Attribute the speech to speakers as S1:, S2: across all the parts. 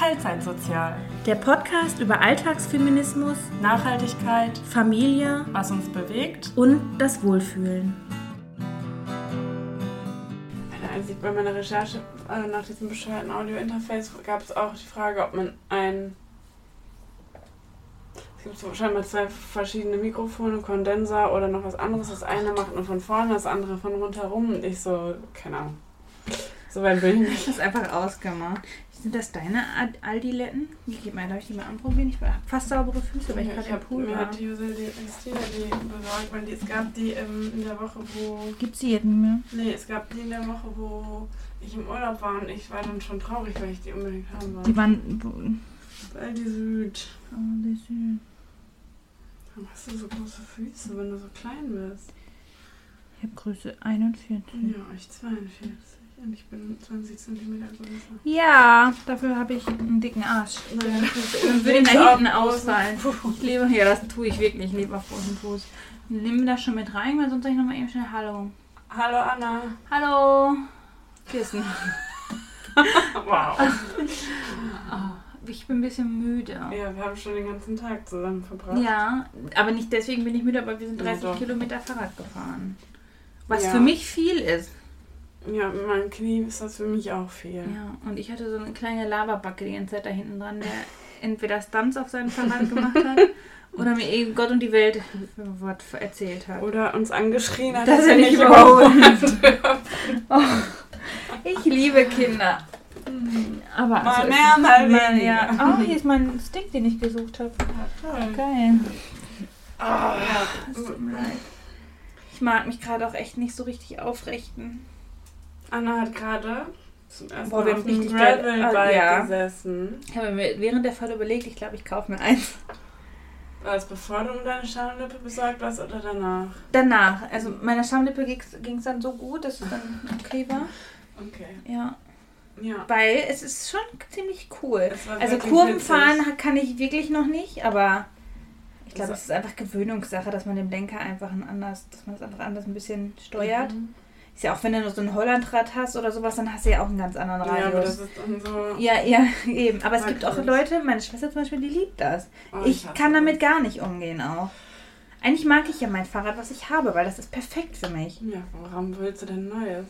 S1: Teilzeitsozial.
S2: Der Podcast über Alltagsfeminismus,
S1: Nachhaltigkeit,
S2: Familie
S1: was uns bewegt.
S2: und das Wohlfühlen.
S3: Als ich bei meiner Recherche äh, nach diesem bescheuerten Audio-Interface gab es auch die Frage, ob man ein. Es gibt scheinbar zwei verschiedene Mikrofone, Kondenser oder noch was anderes. Das eine macht nur von vorne, das andere von rundherum. Und ich so, keine Ahnung. So weit bin ich nicht.
S2: Das ist einfach ausgemacht. Sind das deine Aldiletten? Ich gebe mal, darf ich die mal anprobieren? Ich habe fast saubere Füße, weil ich gerade im Pool
S3: mir
S2: war.
S3: hat die Jose die Christine die besorgt, weil die, es gab die ähm, in der Woche, wo.
S2: Gibt sie jetzt nicht mehr?
S3: Nee, es gab die in der Woche, wo ich im Urlaub war und ich war dann schon traurig, weil ich die unbedingt haben wollte.
S2: Die waren...
S3: Die Süd.
S2: Ist süß.
S3: Warum hast du so große Füße, wenn du so klein bist?
S2: Ich habe Größe 41.
S3: Ja, ich 42. Und ich bin 20 cm größer.
S2: Ja, dafür habe ich einen dicken Arsch. Dann würde ich nach hinten ausfallen. Ich lebe, ja, das tue ich wirklich. Ich lebe auf großen Fuß. Nimm das schon mit rein, weil sonst sage ich nochmal eben schnell Hallo.
S3: Hallo Anna.
S2: Hallo. Kirsten.
S3: Wow.
S2: Oh, ich bin ein bisschen müde.
S3: Ja, wir haben schon den ganzen Tag zusammen verbracht.
S2: Ja, aber nicht deswegen bin ich müde, aber wir sind
S3: Ja,
S2: 30
S3: doch.
S2: Kilometer Fahrrad gefahren. Was
S3: Ja.
S2: für mich viel ist.
S3: Ja, meinem Knie ist das für mich auch viel.
S2: Ja, und ich hatte so eine kleine Lavabacke die ganze Zeit da hinten dran, der entweder Stunts auf seinem Fahrrad gemacht hat oder mir eben Gott und die Welt Wort erzählt hat.
S3: Oder uns angeschrien hat,
S2: Dass
S3: dass
S2: er nicht überholt. Ich liebe Kinder. Aber
S3: Mal
S2: so ist
S3: mehr, mal weniger.
S2: Ja. Oh, hier ist mein Stick, den ich gesucht habe.
S3: Toll.
S2: Geil. Mir leid. Ich mag mich gerade auch echt nicht so richtig aufrichten.
S3: Anna hat gerade zum ersten
S2: Boah,
S3: Mal
S2: wir
S3: auf dem
S2: geil-
S3: Gravelbike
S2: ja.
S3: gesessen.
S2: Ich habe mir während der Fall überlegt, ich glaube, ich kaufe mir eins.
S3: War das bevor du um deine Schamlippe besorgt warst oder danach?
S2: Danach, also meiner Schamlippe ging es dann so gut, dass es dann okay war.
S3: Okay.
S2: Ja,
S3: Ja.
S2: weil es ist schon ziemlich cool.
S3: Es
S2: Also
S3: wirklich
S2: Kurven
S3: witzig.
S2: fahren kann ich wirklich noch nicht, aber ich glaube, es ist einfach Gewöhnungssache, dass man den Lenker einfach ein anders, dass man das einfach anders ein bisschen steuert.
S3: Mhm.
S2: Ist ja auch, wenn du nur so ein Hollandrad hast oder sowas, dann hast du ja auch einen ganz anderen
S3: Ja, aber
S2: Radius.
S3: das ist dann so.
S2: Ja, ja, eben. Aber es gibt auch. Leute, meine Schwester zum Beispiel, die liebt das.
S3: Oh,
S2: Ich
S3: hasse
S2: kann damit gar nicht umgehen auch. Eigentlich mag ich ja mein Fahrrad, was ich habe, weil das ist perfekt für mich.
S3: Ja, warum willst du denn Neues?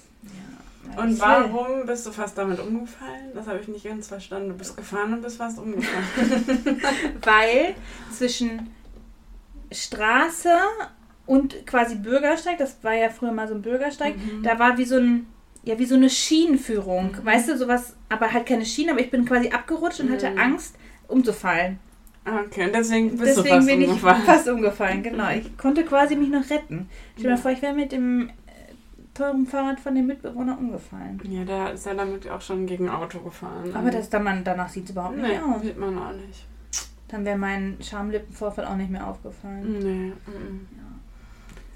S2: Weil
S3: Und
S2: ich will.
S3: warum bist du fast damit umgefallen? Das habe ich nicht ganz verstanden. Du bist gefahren und bist fast umgefallen.
S2: Weil zwischen Straße und quasi Bürgersteig, das war ja früher mal so ein Bürgersteig,
S3: Mhm.
S2: da war wie so ein, ja, wie so eine Schienenführung.
S3: Mhm.
S2: Weißt du, sowas, aber halt keine Schiene, aber ich bin quasi abgerutscht und hatte
S3: Mhm.
S2: Angst, umzufallen.
S3: Ah, okay, und deswegen bist
S2: Deswegen
S3: du fast
S2: bin
S3: umgefallen.
S2: ich fast umgefallen, genau. Ich konnte quasi mich noch retten. Stell dir mal vor, ich wäre mit dem äh, teuren Fahrrad von dem Mitbewohner umgefallen.
S3: Ja, der ist ja damit auch schon gegen Auto gefahren.
S2: Aber das, dann man, danach sieht es überhaupt
S3: nee,
S2: nicht aus.
S3: sieht man auch nicht.
S2: Dann wäre mein Schamlippenvorfall auch nicht mehr aufgefallen.
S3: Nee. mhm.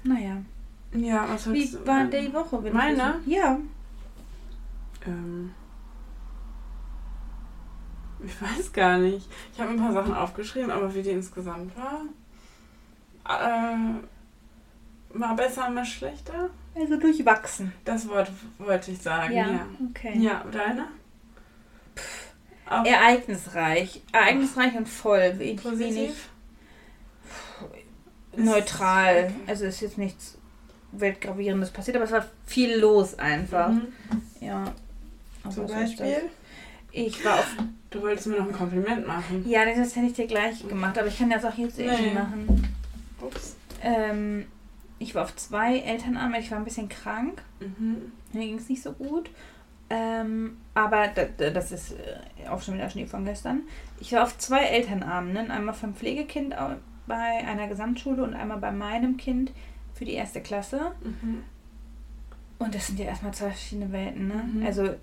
S2: Naja.
S3: Ja, was
S2: Wie
S3: du?
S2: war
S3: ähm,
S2: die Woche? wenn
S3: Meine?
S2: Ja.
S3: Ähm, ich weiß gar nicht. Ich habe ein paar Sachen aufgeschrieben, aber wie die insgesamt war. Äh, mal besser, mal schlechter?
S2: Also durchwachsen.
S3: Das Wort wollte ich sagen, ja.
S2: okay.
S3: Ja, deine? Auch
S2: Ereignisreich. Ereignisreich und voll. Wenig, wenig
S3: positiv?
S2: Neutral.
S3: Okay.
S2: Also ist jetzt nichts Weltgravierendes passiert, aber es war viel los einfach.
S3: Mhm.
S2: Ja. Aber
S3: Zum. Beispiel?
S2: Ich war auf.
S3: Du wolltest mir noch ein Kompliment machen.
S2: Ja, das hätte ich dir gleich gemacht, aber ich kann das auch jetzt irgendwie
S3: Nee.
S2: machen.
S3: Ups.
S2: Ähm, ich war auf zwei Elternabenden, ich war ein bisschen krank.
S3: Mhm.
S2: Mir ging es nicht so gut. Ähm, aber da, da, das ist äh, auch schon wieder Schnee von gestern. Ich war auf zwei Elternabenden, einmal vom Pflegekind bei einer Gesamtschule und einmal bei meinem Kind für die erste Klasse.
S3: Mhm.
S2: Und das sind ja erstmal zwei verschiedene Welten. Ne?
S3: Mhm.
S2: Also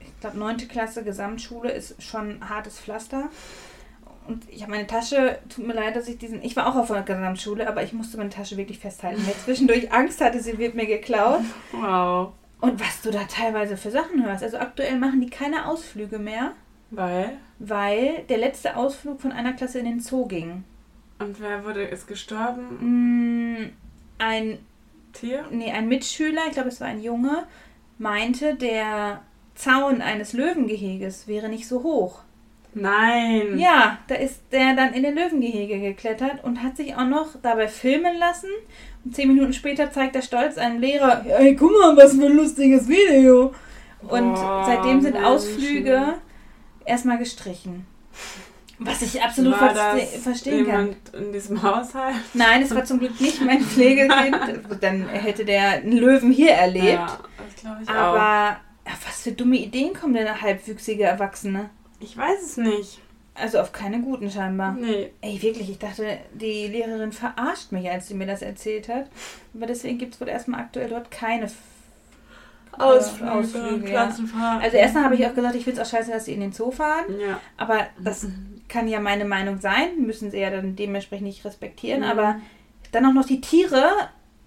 S2: ich glaube, neunte Klasse Gesamtschule ist schon hartes Pflaster. Und ich habe meine Tasche, tut mir leid, dass ich diesen, ich war auch auf einer Gesamtschule, aber ich musste meine Tasche wirklich festhalten, weil ich zwischendurch Angst hatte, sie wird mir geklaut.
S3: Wow.
S2: Und was du da teilweise für Sachen hörst. Also aktuell machen die keine Ausflüge mehr,
S3: Weil?
S2: weil der letzte Ausflug von einer Klasse in den Zoo ging.
S3: Und wer wurde, ist gestorben?
S2: Mm, Ein,
S3: Tier?
S2: nee, ein Mitschüler, ich glaube es war ein Junge, meinte, der Zaun eines Löwengeheges wäre nicht so hoch.
S3: Nein.
S2: Ja, da ist der dann in den Löwengehege geklettert und hat sich auch noch dabei filmen lassen. Und zehn Minuten später zeigt er stolz einem Lehrer, hey, guck mal, was für ein lustiges Video. Und
S3: Boah,
S2: seitdem sind. Ausflüge erstmal gestrichen. Was ich absolut
S3: das
S2: verstehen kann.
S3: jemand in diesem Haushalt?
S2: Nein, es war zum Glück nicht mein Pflegekind. Dann hätte der einen Löwen hier erlebt.
S3: Ja, das glaube ich auch.
S2: Aber ja, was für dumme Ideen kommen denn halbwüchsige Erwachsene?
S3: Ich weiß es nicht.
S2: Also auf keine guten scheinbar.
S3: Nee.
S2: Ey, wirklich, ich dachte, die Lehrerin verarscht mich, als sie mir das erzählt hat. Aber deswegen gibt es wohl erstmal aktuell dort keine F-
S3: Ausflüge,
S2: Ausflüge, ja. Also erstmal habe ich auch gesagt, ich finde es auch scheiße, dass sie in den Zoo fahren.
S3: Ja.
S2: Aber das kann ja meine Meinung sein, müssen sie ja dann dementsprechend nicht respektieren.
S3: Mhm.
S2: Aber dann auch noch die Tiere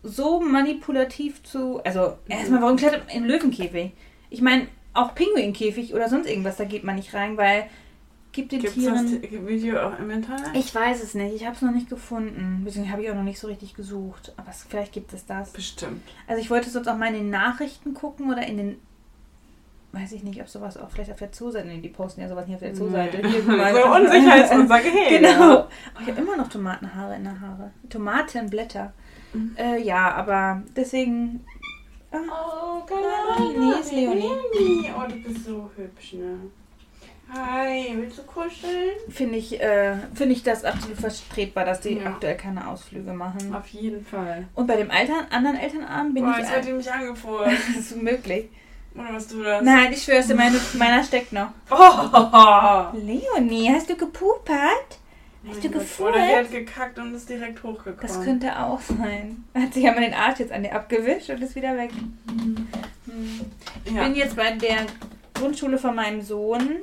S2: so manipulativ zu. Also erstmal, warum klettert man in Löwenkäfig? Ich meine, auch Pinguinkäfig oder sonst irgendwas, da geht man nicht rein, weil gibt den
S3: Gibt es das
S2: Tieren.
S3: T- Video auch im Internet?
S2: Ich weiß es nicht, ich habe es noch nicht gefunden. Deswegen habe ich auch noch nicht so richtig gesucht. Aber es, vielleicht gibt es das.
S3: Bestimmt.
S2: Also ich wollte sonst auch mal in den Nachrichten gucken oder in den. Weiß ich nicht, ob sowas auch vielleicht auf der Zoo-Seite. Nee, die posten ja sowas nicht auf der Zoo-Seite. Mal.
S3: so Unsicherheitsaussage, hey.
S2: Genau. Oh, ich habe immer noch Tomatenhaare in der Haare. Tomatenblätter.
S3: Mhm.
S2: Äh, ja, aber deswegen. Ah,
S3: Oh,
S2: Leonie, ist Leonie.
S3: Oh, du bist so hübsch, ne? Hi, willst du kuscheln?
S2: Finde ich, äh, finde ich das absolut vertretbar, dass die
S3: Ja.
S2: aktuell keine Ausflüge machen.
S3: Auf jeden Fall.
S2: Und bei dem Eltern, anderen Elternabend bin
S3: Boah,
S2: ich.
S3: jetzt wird die mich angefroren.
S2: das ist möglich.
S3: Oder was du das?
S2: Nein, ich schwör's meine, meiner steckt noch.
S3: Oh,
S2: Leonie, hast du gepupert? Hast du
S3: Oder die
S2: gefurzt?
S3: hat gekackt und ist direkt hochgekommen.
S2: Das könnte auch sein. Hat sich aber den Arsch jetzt an dir abgewischt und ist wieder weg. Hm. Ich
S3: ja.
S2: bin jetzt bei der Grundschule von meinem Sohn.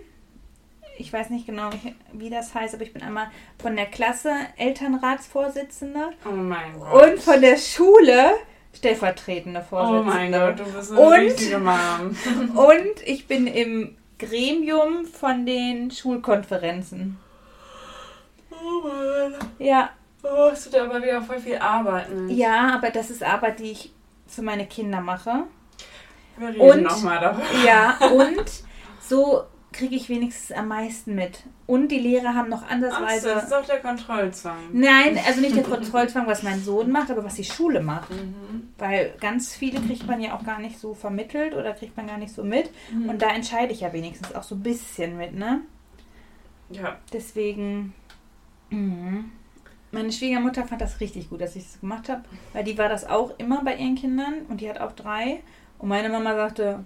S2: Ich weiß nicht genau, wie das heißt, aber ich bin einmal von der Klasse Elternratsvorsitzende
S3: Oh mein Gott.
S2: und von der Schule stellvertretende
S3: Oh mein
S2: Vorsitzende.
S3: Gott, du bist eine
S2: Und-
S3: richtige Mom.
S2: Und ich bin im Gremium von den Schulkonferenzen.
S3: Oh Mann.
S2: Ja,
S3: Oh, du da aber wieder voll viel Arbeit mit.
S2: ja, aber das ist Arbeit, die ich für meine Kinder mache.
S3: Wir reden
S2: Und-
S3: nochmal darüber.
S2: Ja, und so kriege ich wenigstens am meisten mit. Und die Lehrer haben noch
S3: Ach so,
S2: ansatzweise.
S3: das ist auch der Kontrollzwang.
S2: Nein, also nicht der Kontrollzwang, was mein Sohn macht, aber was die Schule macht.
S3: Mhm.
S2: Weil ganz viele kriegt man ja auch gar nicht so vermittelt oder kriegt man gar nicht so mit.
S3: Mhm.
S2: Und da entscheide ich ja wenigstens auch so ein bisschen mit, ne?
S3: Ja.
S2: Deswegen. mhm. Meine Schwiegermutter fand das richtig gut, dass ich das gemacht habe, weil die war das auch immer bei ihren Kindern und die hat auch drei. Und meine Mama sagte,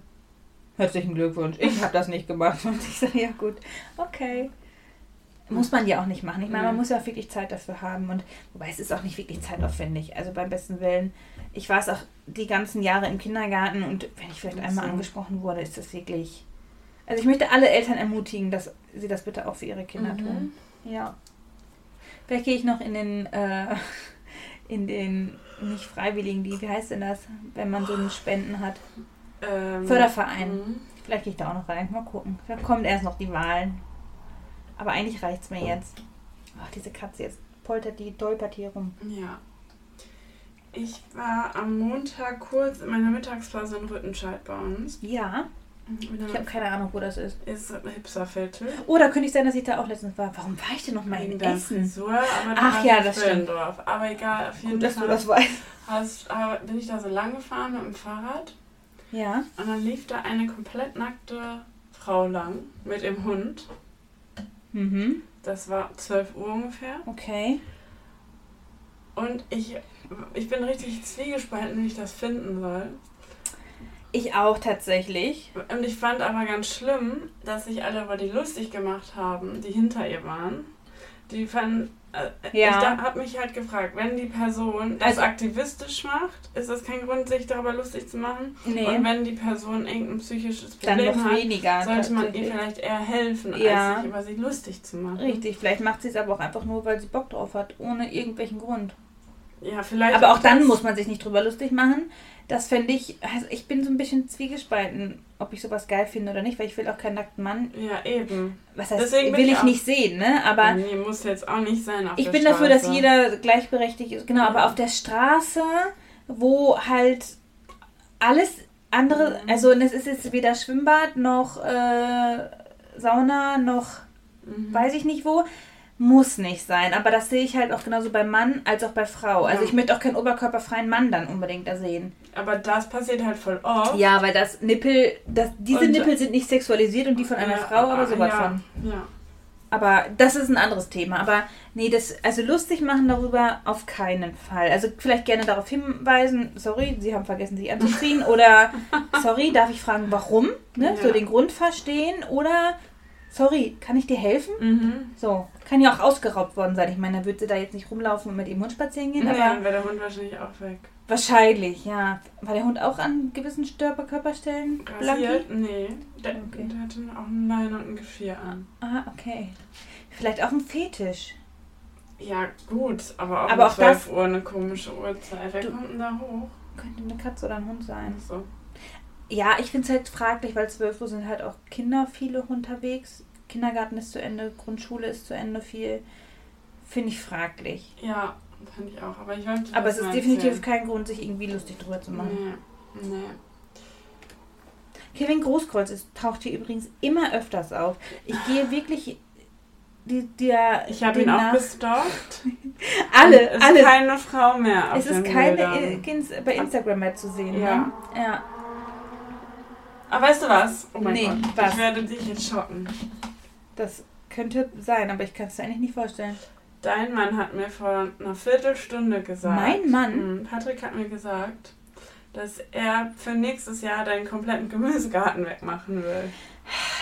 S2: herzlichen Glückwunsch, ich habe das nicht gemacht. Und ich sage, ja gut, okay. Muss man ja auch nicht machen. Ich meine, man muss ja auch wirklich Zeit dafür haben. Und wobei es ist auch nicht wirklich zeitaufwendig. Also beim besten Willen. Ich war es auch die ganzen Jahre im Kindergarten und wenn ich vielleicht einmal angesprochen wurde, ist das wirklich. Also ich möchte alle Eltern ermutigen, dass sie das bitte auch für ihre Kinder
S3: Mhm.
S2: tun. Ja. Vielleicht gehe ich noch in den, äh, in den, nicht Freiwilligen, die, wie heißt denn das, wenn man so einen Spenden hat?
S3: Ähm,
S2: Förderverein.
S3: mhm.
S2: Vielleicht gehe ich da auch noch rein. Mal gucken. Da kommen erst noch die Wahlen. Aber eigentlich reicht es mir jetzt. Ach, diese Katze jetzt poltert die, dolpert hier rum.
S3: Ja. Ich war am Montag kurz in meiner Mittagspause in Rüttenscheid bei uns.
S2: Ja, ich habe keine Ahnung, wo das ist.
S3: ist ein Hipsterviertel.
S2: Oh, da könnte ich sein, dass ich da auch letztens war. Warum war ich denn noch mal in
S3: der
S2: Essen?
S3: Frisur, aber
S2: Ach ja,
S3: in
S2: das stimmt.
S3: Aber egal, auf jeden
S2: Gut, dass du
S3: Fall
S2: das weißt.
S3: hast, bin ich da so lang gefahren mit dem Fahrrad
S2: Ja.
S3: und dann lief da eine komplett nackte Frau lang mit dem Hund.
S2: Mhm.
S3: Das war 12 Uhr ungefähr.
S2: Okay.
S3: Und ich, ich bin richtig zwiegespalten, wie ich das finden soll.
S2: Ich auch tatsächlich.
S3: Und ich fand aber ganz schlimm, dass sich alle über die lustig gemacht haben, die hinter ihr waren. Die fanden. Äh,
S2: Ja.
S3: Ich habe mich halt gefragt, wenn die Person das
S2: Also-
S3: aktivistisch macht, ist das kein Grund, sich darüber lustig zu machen.
S2: Nee.
S3: Und wenn die Person irgendein psychisches
S2: Dann
S3: Problem
S2: noch
S3: hat,
S2: weniger.
S3: sollte man ihr vielleicht eher helfen,
S2: Ja.
S3: als sich über sie lustig zu machen.
S2: Richtig, vielleicht macht sie es aber auch einfach nur, weil sie Bock drauf hat, ohne irgendwelchen Grund.
S3: Ja, vielleicht.
S2: Aber auch dann
S3: das-
S2: muss man sich nicht drüber lustig machen. Das fände ich, also ich bin so ein bisschen zwiegespalten, ob ich sowas geil finde oder nicht, weil ich will auch keinen nackten Mann.
S3: Ja, eben.
S2: Was heißt,
S3: Deswegen
S2: will
S3: ich
S2: ich nicht sehen, ne? Aber
S3: nee, muss jetzt auch nicht sein.
S2: Ich bin dafür, dass
S3: Straße.
S2: jeder gleichberechtigt ist. Genau, aber auf der Straße, wo halt alles andere,
S3: Mhm.
S2: also es ist jetzt weder Schwimmbad noch äh, Sauna noch
S3: Mhm.
S2: weiß ich nicht wo. Muss nicht sein, aber das sehe ich halt auch genauso bei Mann als auch bei Frau. Also
S3: Ja.
S2: ich möchte auch keinen oberkörperfreien Mann dann unbedingt da sehen.
S3: Aber das passiert halt voll oft.
S2: Ja, weil das Nippel, das, diese
S3: Und-
S2: Nippel sind nicht sexualisiert und die von einer
S3: Ja,
S2: Frau aber sowas
S3: ja,
S2: von.
S3: Ja.
S2: Aber das ist ein anderes Thema. Aber nee, das, also lustig machen darüber auf keinen Fall. Also vielleicht gerne darauf hinweisen, sorry, Sie haben vergessen, sich anzuziehen. Oder sorry, darf ich fragen, warum? Ne? So
S3: Ja.
S2: den Grund verstehen. Oder sorry, kann ich dir helfen?
S3: Mhm.
S2: So, kann ja auch ausgeraubt worden sein. Ich meine, da würde sie da jetzt nicht rumlaufen und mit ihrem Hund spazieren gehen,
S3: Nee,
S2: aber
S3: dann wäre der Hund wahrscheinlich auch weg.
S2: wahrscheinlich, ja. War der Hund auch an gewissen Störperkörperstellen? Blanki?
S3: Rasiert? Nee. Der,
S2: Okay.
S3: der hatte auch einen Leine und ein Gefier an.
S2: Ah, okay. Vielleicht auch ein Fetisch.
S3: Ja, gut, aber auch
S2: Aber
S3: um
S2: auch das-
S3: 12 Uhr eine komische Uhrzeit. Wer kommt denn da hoch?
S2: Könnte eine Katze oder ein Hund sein.
S3: So.
S2: Ja, ich finde es halt fraglich, weil 12 Uhr sind halt auch Kinder viele unterwegs. Kindergarten ist zu Ende, Grundschule ist zu Ende viel. Finde ich fraglich.
S3: Ja, fand ich auch. Aber ich wollte
S2: Aber es ist definitiv
S3: erzählen.
S2: kein Grund, sich irgendwie lustig drüber zu machen.
S3: Nee, nee.
S2: Kevin Großkreuz ist, taucht hier übrigens immer öfters auf. Ich gehe wirklich die, der,
S3: Ich habe ihn auch
S2: nach-
S3: gestalkt.
S2: alle,
S3: es
S2: alle.
S3: ist keine Frau mehr
S2: es ist keine äh, bei Instagram mehr zu sehen.
S3: Ja.
S2: Ne? ja.
S3: Aber weißt du was? Oh mein
S2: Nee,
S3: Gott.
S2: was?
S3: Ich werde dich jetzt schocken.
S2: Das könnte sein, aber ich kann es dir eigentlich nicht vorstellen.
S3: Dein Mann hat mir vor einer Viertelstunde gesagt.
S2: Mein Mann?
S3: Mhm, Patrick hat mir gesagt, dass er für nächstes Jahr deinen kompletten Gemüsegarten wegmachen will.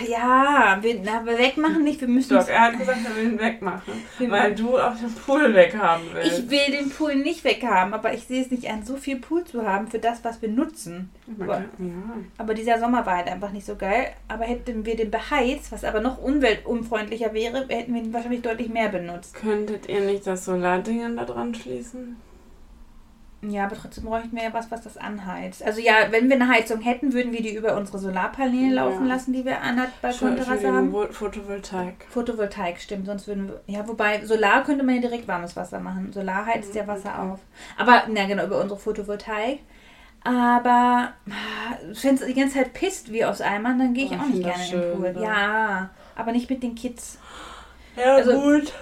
S2: Ja, wir, na, wir wegmachen nicht, wir müssen
S3: Doch, er hat gesagt, er will ihn wegmachen, weil du auch den Pool weghaben willst.
S2: Ich will den Pool nicht weghaben, aber ich sehe es nicht an, so viel Pool zu haben für das, was wir nutzen.
S3: Man kann, ja.
S2: Aber dieser Sommer war halt einfach nicht so geil. Aber hätten wir den beheizt, was aber noch umweltunfreundlicher wäre, hätten wir ihn wahrscheinlich deutlich mehr benutzt.
S3: Könntet ihr nicht das Solardingen da dran schließen?
S2: Ja, aber trotzdem bräuchten wir ja was, was das anheizt. Also ja, wenn wir eine Heizung hätten, würden wir die über unsere Solarpaneele
S3: Ja.
S2: laufen lassen, die wir an der Balkonterrasse haben.
S3: Vo- Photovoltaik.
S2: Photovoltaik, stimmt, sonst würden wir. Ja, wobei Solar könnte man ja direkt warmes Wasser machen. Solar heizt ja Wasser
S3: Okay.
S2: auf. Aber, na genau, über unsere Photovoltaik. Aber wenn es die ganze Zeit pisst wie aus Eimern, dann gehe ich
S3: Oh,
S2: auch
S3: ich
S2: nicht gerne
S3: das
S2: in den
S3: schön,
S2: Pool.
S3: ne?
S2: Ja, aber nicht mit den Kids.
S3: Ja,
S2: Also-
S3: gut.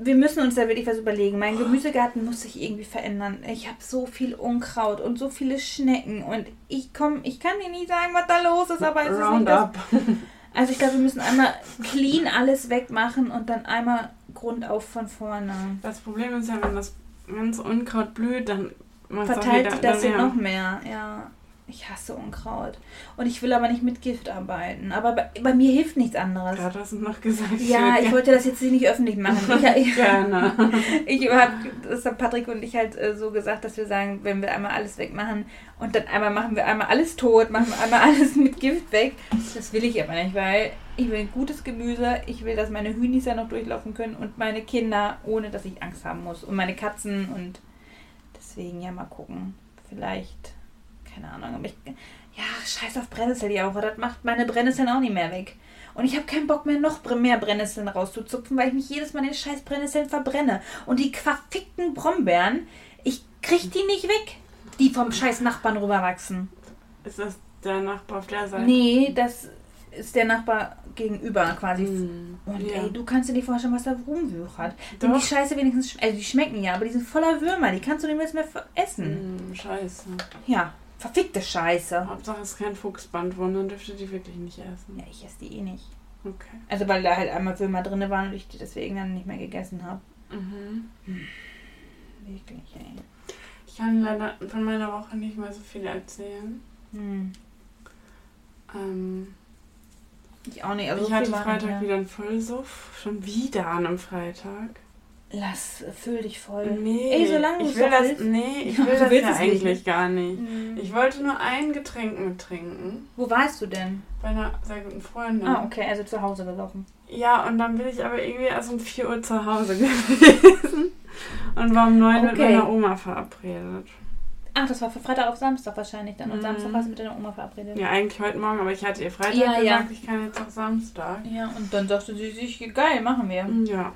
S2: Wir müssen uns da wirklich was überlegen. Mein Gemüsegarten muss sich irgendwie verändern. Ich habe so viel Unkraut und so viele Schnecken und ich komme, ich kann dir nicht sagen, was da los ist, aber es ist nicht das,
S3: Roundup.
S2: Also ich glaube, wir müssen einmal clean alles wegmachen und dann einmal grundauf von vorne.
S3: Das Problem ist ja, wenn das ganze Unkraut blüht, dann
S2: Verteilt sich das ja noch mehr. Ja, ich hasse Unkraut. Und ich will aber nicht mit Gift arbeiten. Aber bei, bei mir hilft nichts anderes.
S3: Hast du noch gesagt.
S2: Ja, ich wollte das jetzt nicht öffentlich machen. Ich, ich,
S3: gerne.
S2: ich hab, das haben Patrick und ich halt äh, so gesagt, dass wir sagen, wenn wir einmal alles wegmachen und dann einmal machen wir einmal alles tot, machen wir einmal alles mit Gift weg. Das will ich aber nicht, weil ich will gutes Gemüse, ich will, dass meine Hühnis ja noch durchlaufen können und meine Kinder, ohne dass ich Angst haben muss. Und meine Katzen und deswegen ja mal gucken. Vielleicht, keine Ahnung, aber ich, ja, scheiß auf Brennnesseljauche, das macht meine Brennnesseln auch nicht mehr weg. Und ich habe keinen Bock mehr, noch mehr Brennnesseln rauszuzupfen, weil ich mich jedes Mal den scheiß Brennnesseln verbrenne. Und die verfickten Brombeeren, ich krieg die nicht weg, die vom scheiß Nachbarn rüberwachsen.
S3: Ist das der Nachbar auf der Seite?
S2: Nee, das ist der Nachbar gegenüber quasi.
S3: Hm.
S2: Und
S3: ja.
S2: ey, du kannst dir nicht vorstellen, was da rumwüchert. Sind die. Scheiße wenigstens, also die schmecken ja, aber die sind voller Würmer, die kannst du nicht mehr essen.
S3: Hm, scheiße.
S2: Ja, verfickte Scheiße.
S3: Hauptsache es ist kein Fuchsbandwurm, dann dürft ihr die wirklich nicht essen.
S2: Ja, ich esse die eh nicht.
S3: Okay.
S2: Also weil da halt einmal Würmer drin waren und ich die deswegen dann nicht mehr gegessen habe.
S3: Mhm.
S2: Wirklich, ey.
S3: Ich kann leider von meiner Woche nicht mehr so viel erzählen.
S2: Hm.
S3: Ähm,
S2: Ich auch nicht. Also
S3: ich hatte Freitag wieder einen Vollsuff. Schon wieder an einem Freitag.
S2: Lass, füll dich voll.
S3: Nee,
S2: Ey, solange
S3: ich will das, nee, ich
S2: Ja,
S3: will das ja
S2: nicht,
S3: eigentlich gar nicht.
S2: Hm.
S3: Ich wollte nur ein Getränk mittrinken.
S2: Wo warst du denn?
S3: Bei einer sehr guten Freundin.
S2: Ah, okay, also zu Hause gelaufen.
S3: Ja, und dann bin ich aber irgendwie erst um 4 Uhr zu Hause gewesen. Und war um 9 mit
S2: Okay.
S3: meiner Oma verabredet.
S2: Ach, das war für Freitag auf Samstag wahrscheinlich dann. Und
S3: Mhm.
S2: Samstag warst du mit deiner Oma verabredet.
S3: Ja, eigentlich heute Morgen, aber ich hatte ihr Freitag
S2: Ja, ja.
S3: gesagt, ich kann jetzt auch Samstag.
S2: Ja, und dann sagte sie sich, geil, machen wir.
S3: Ja.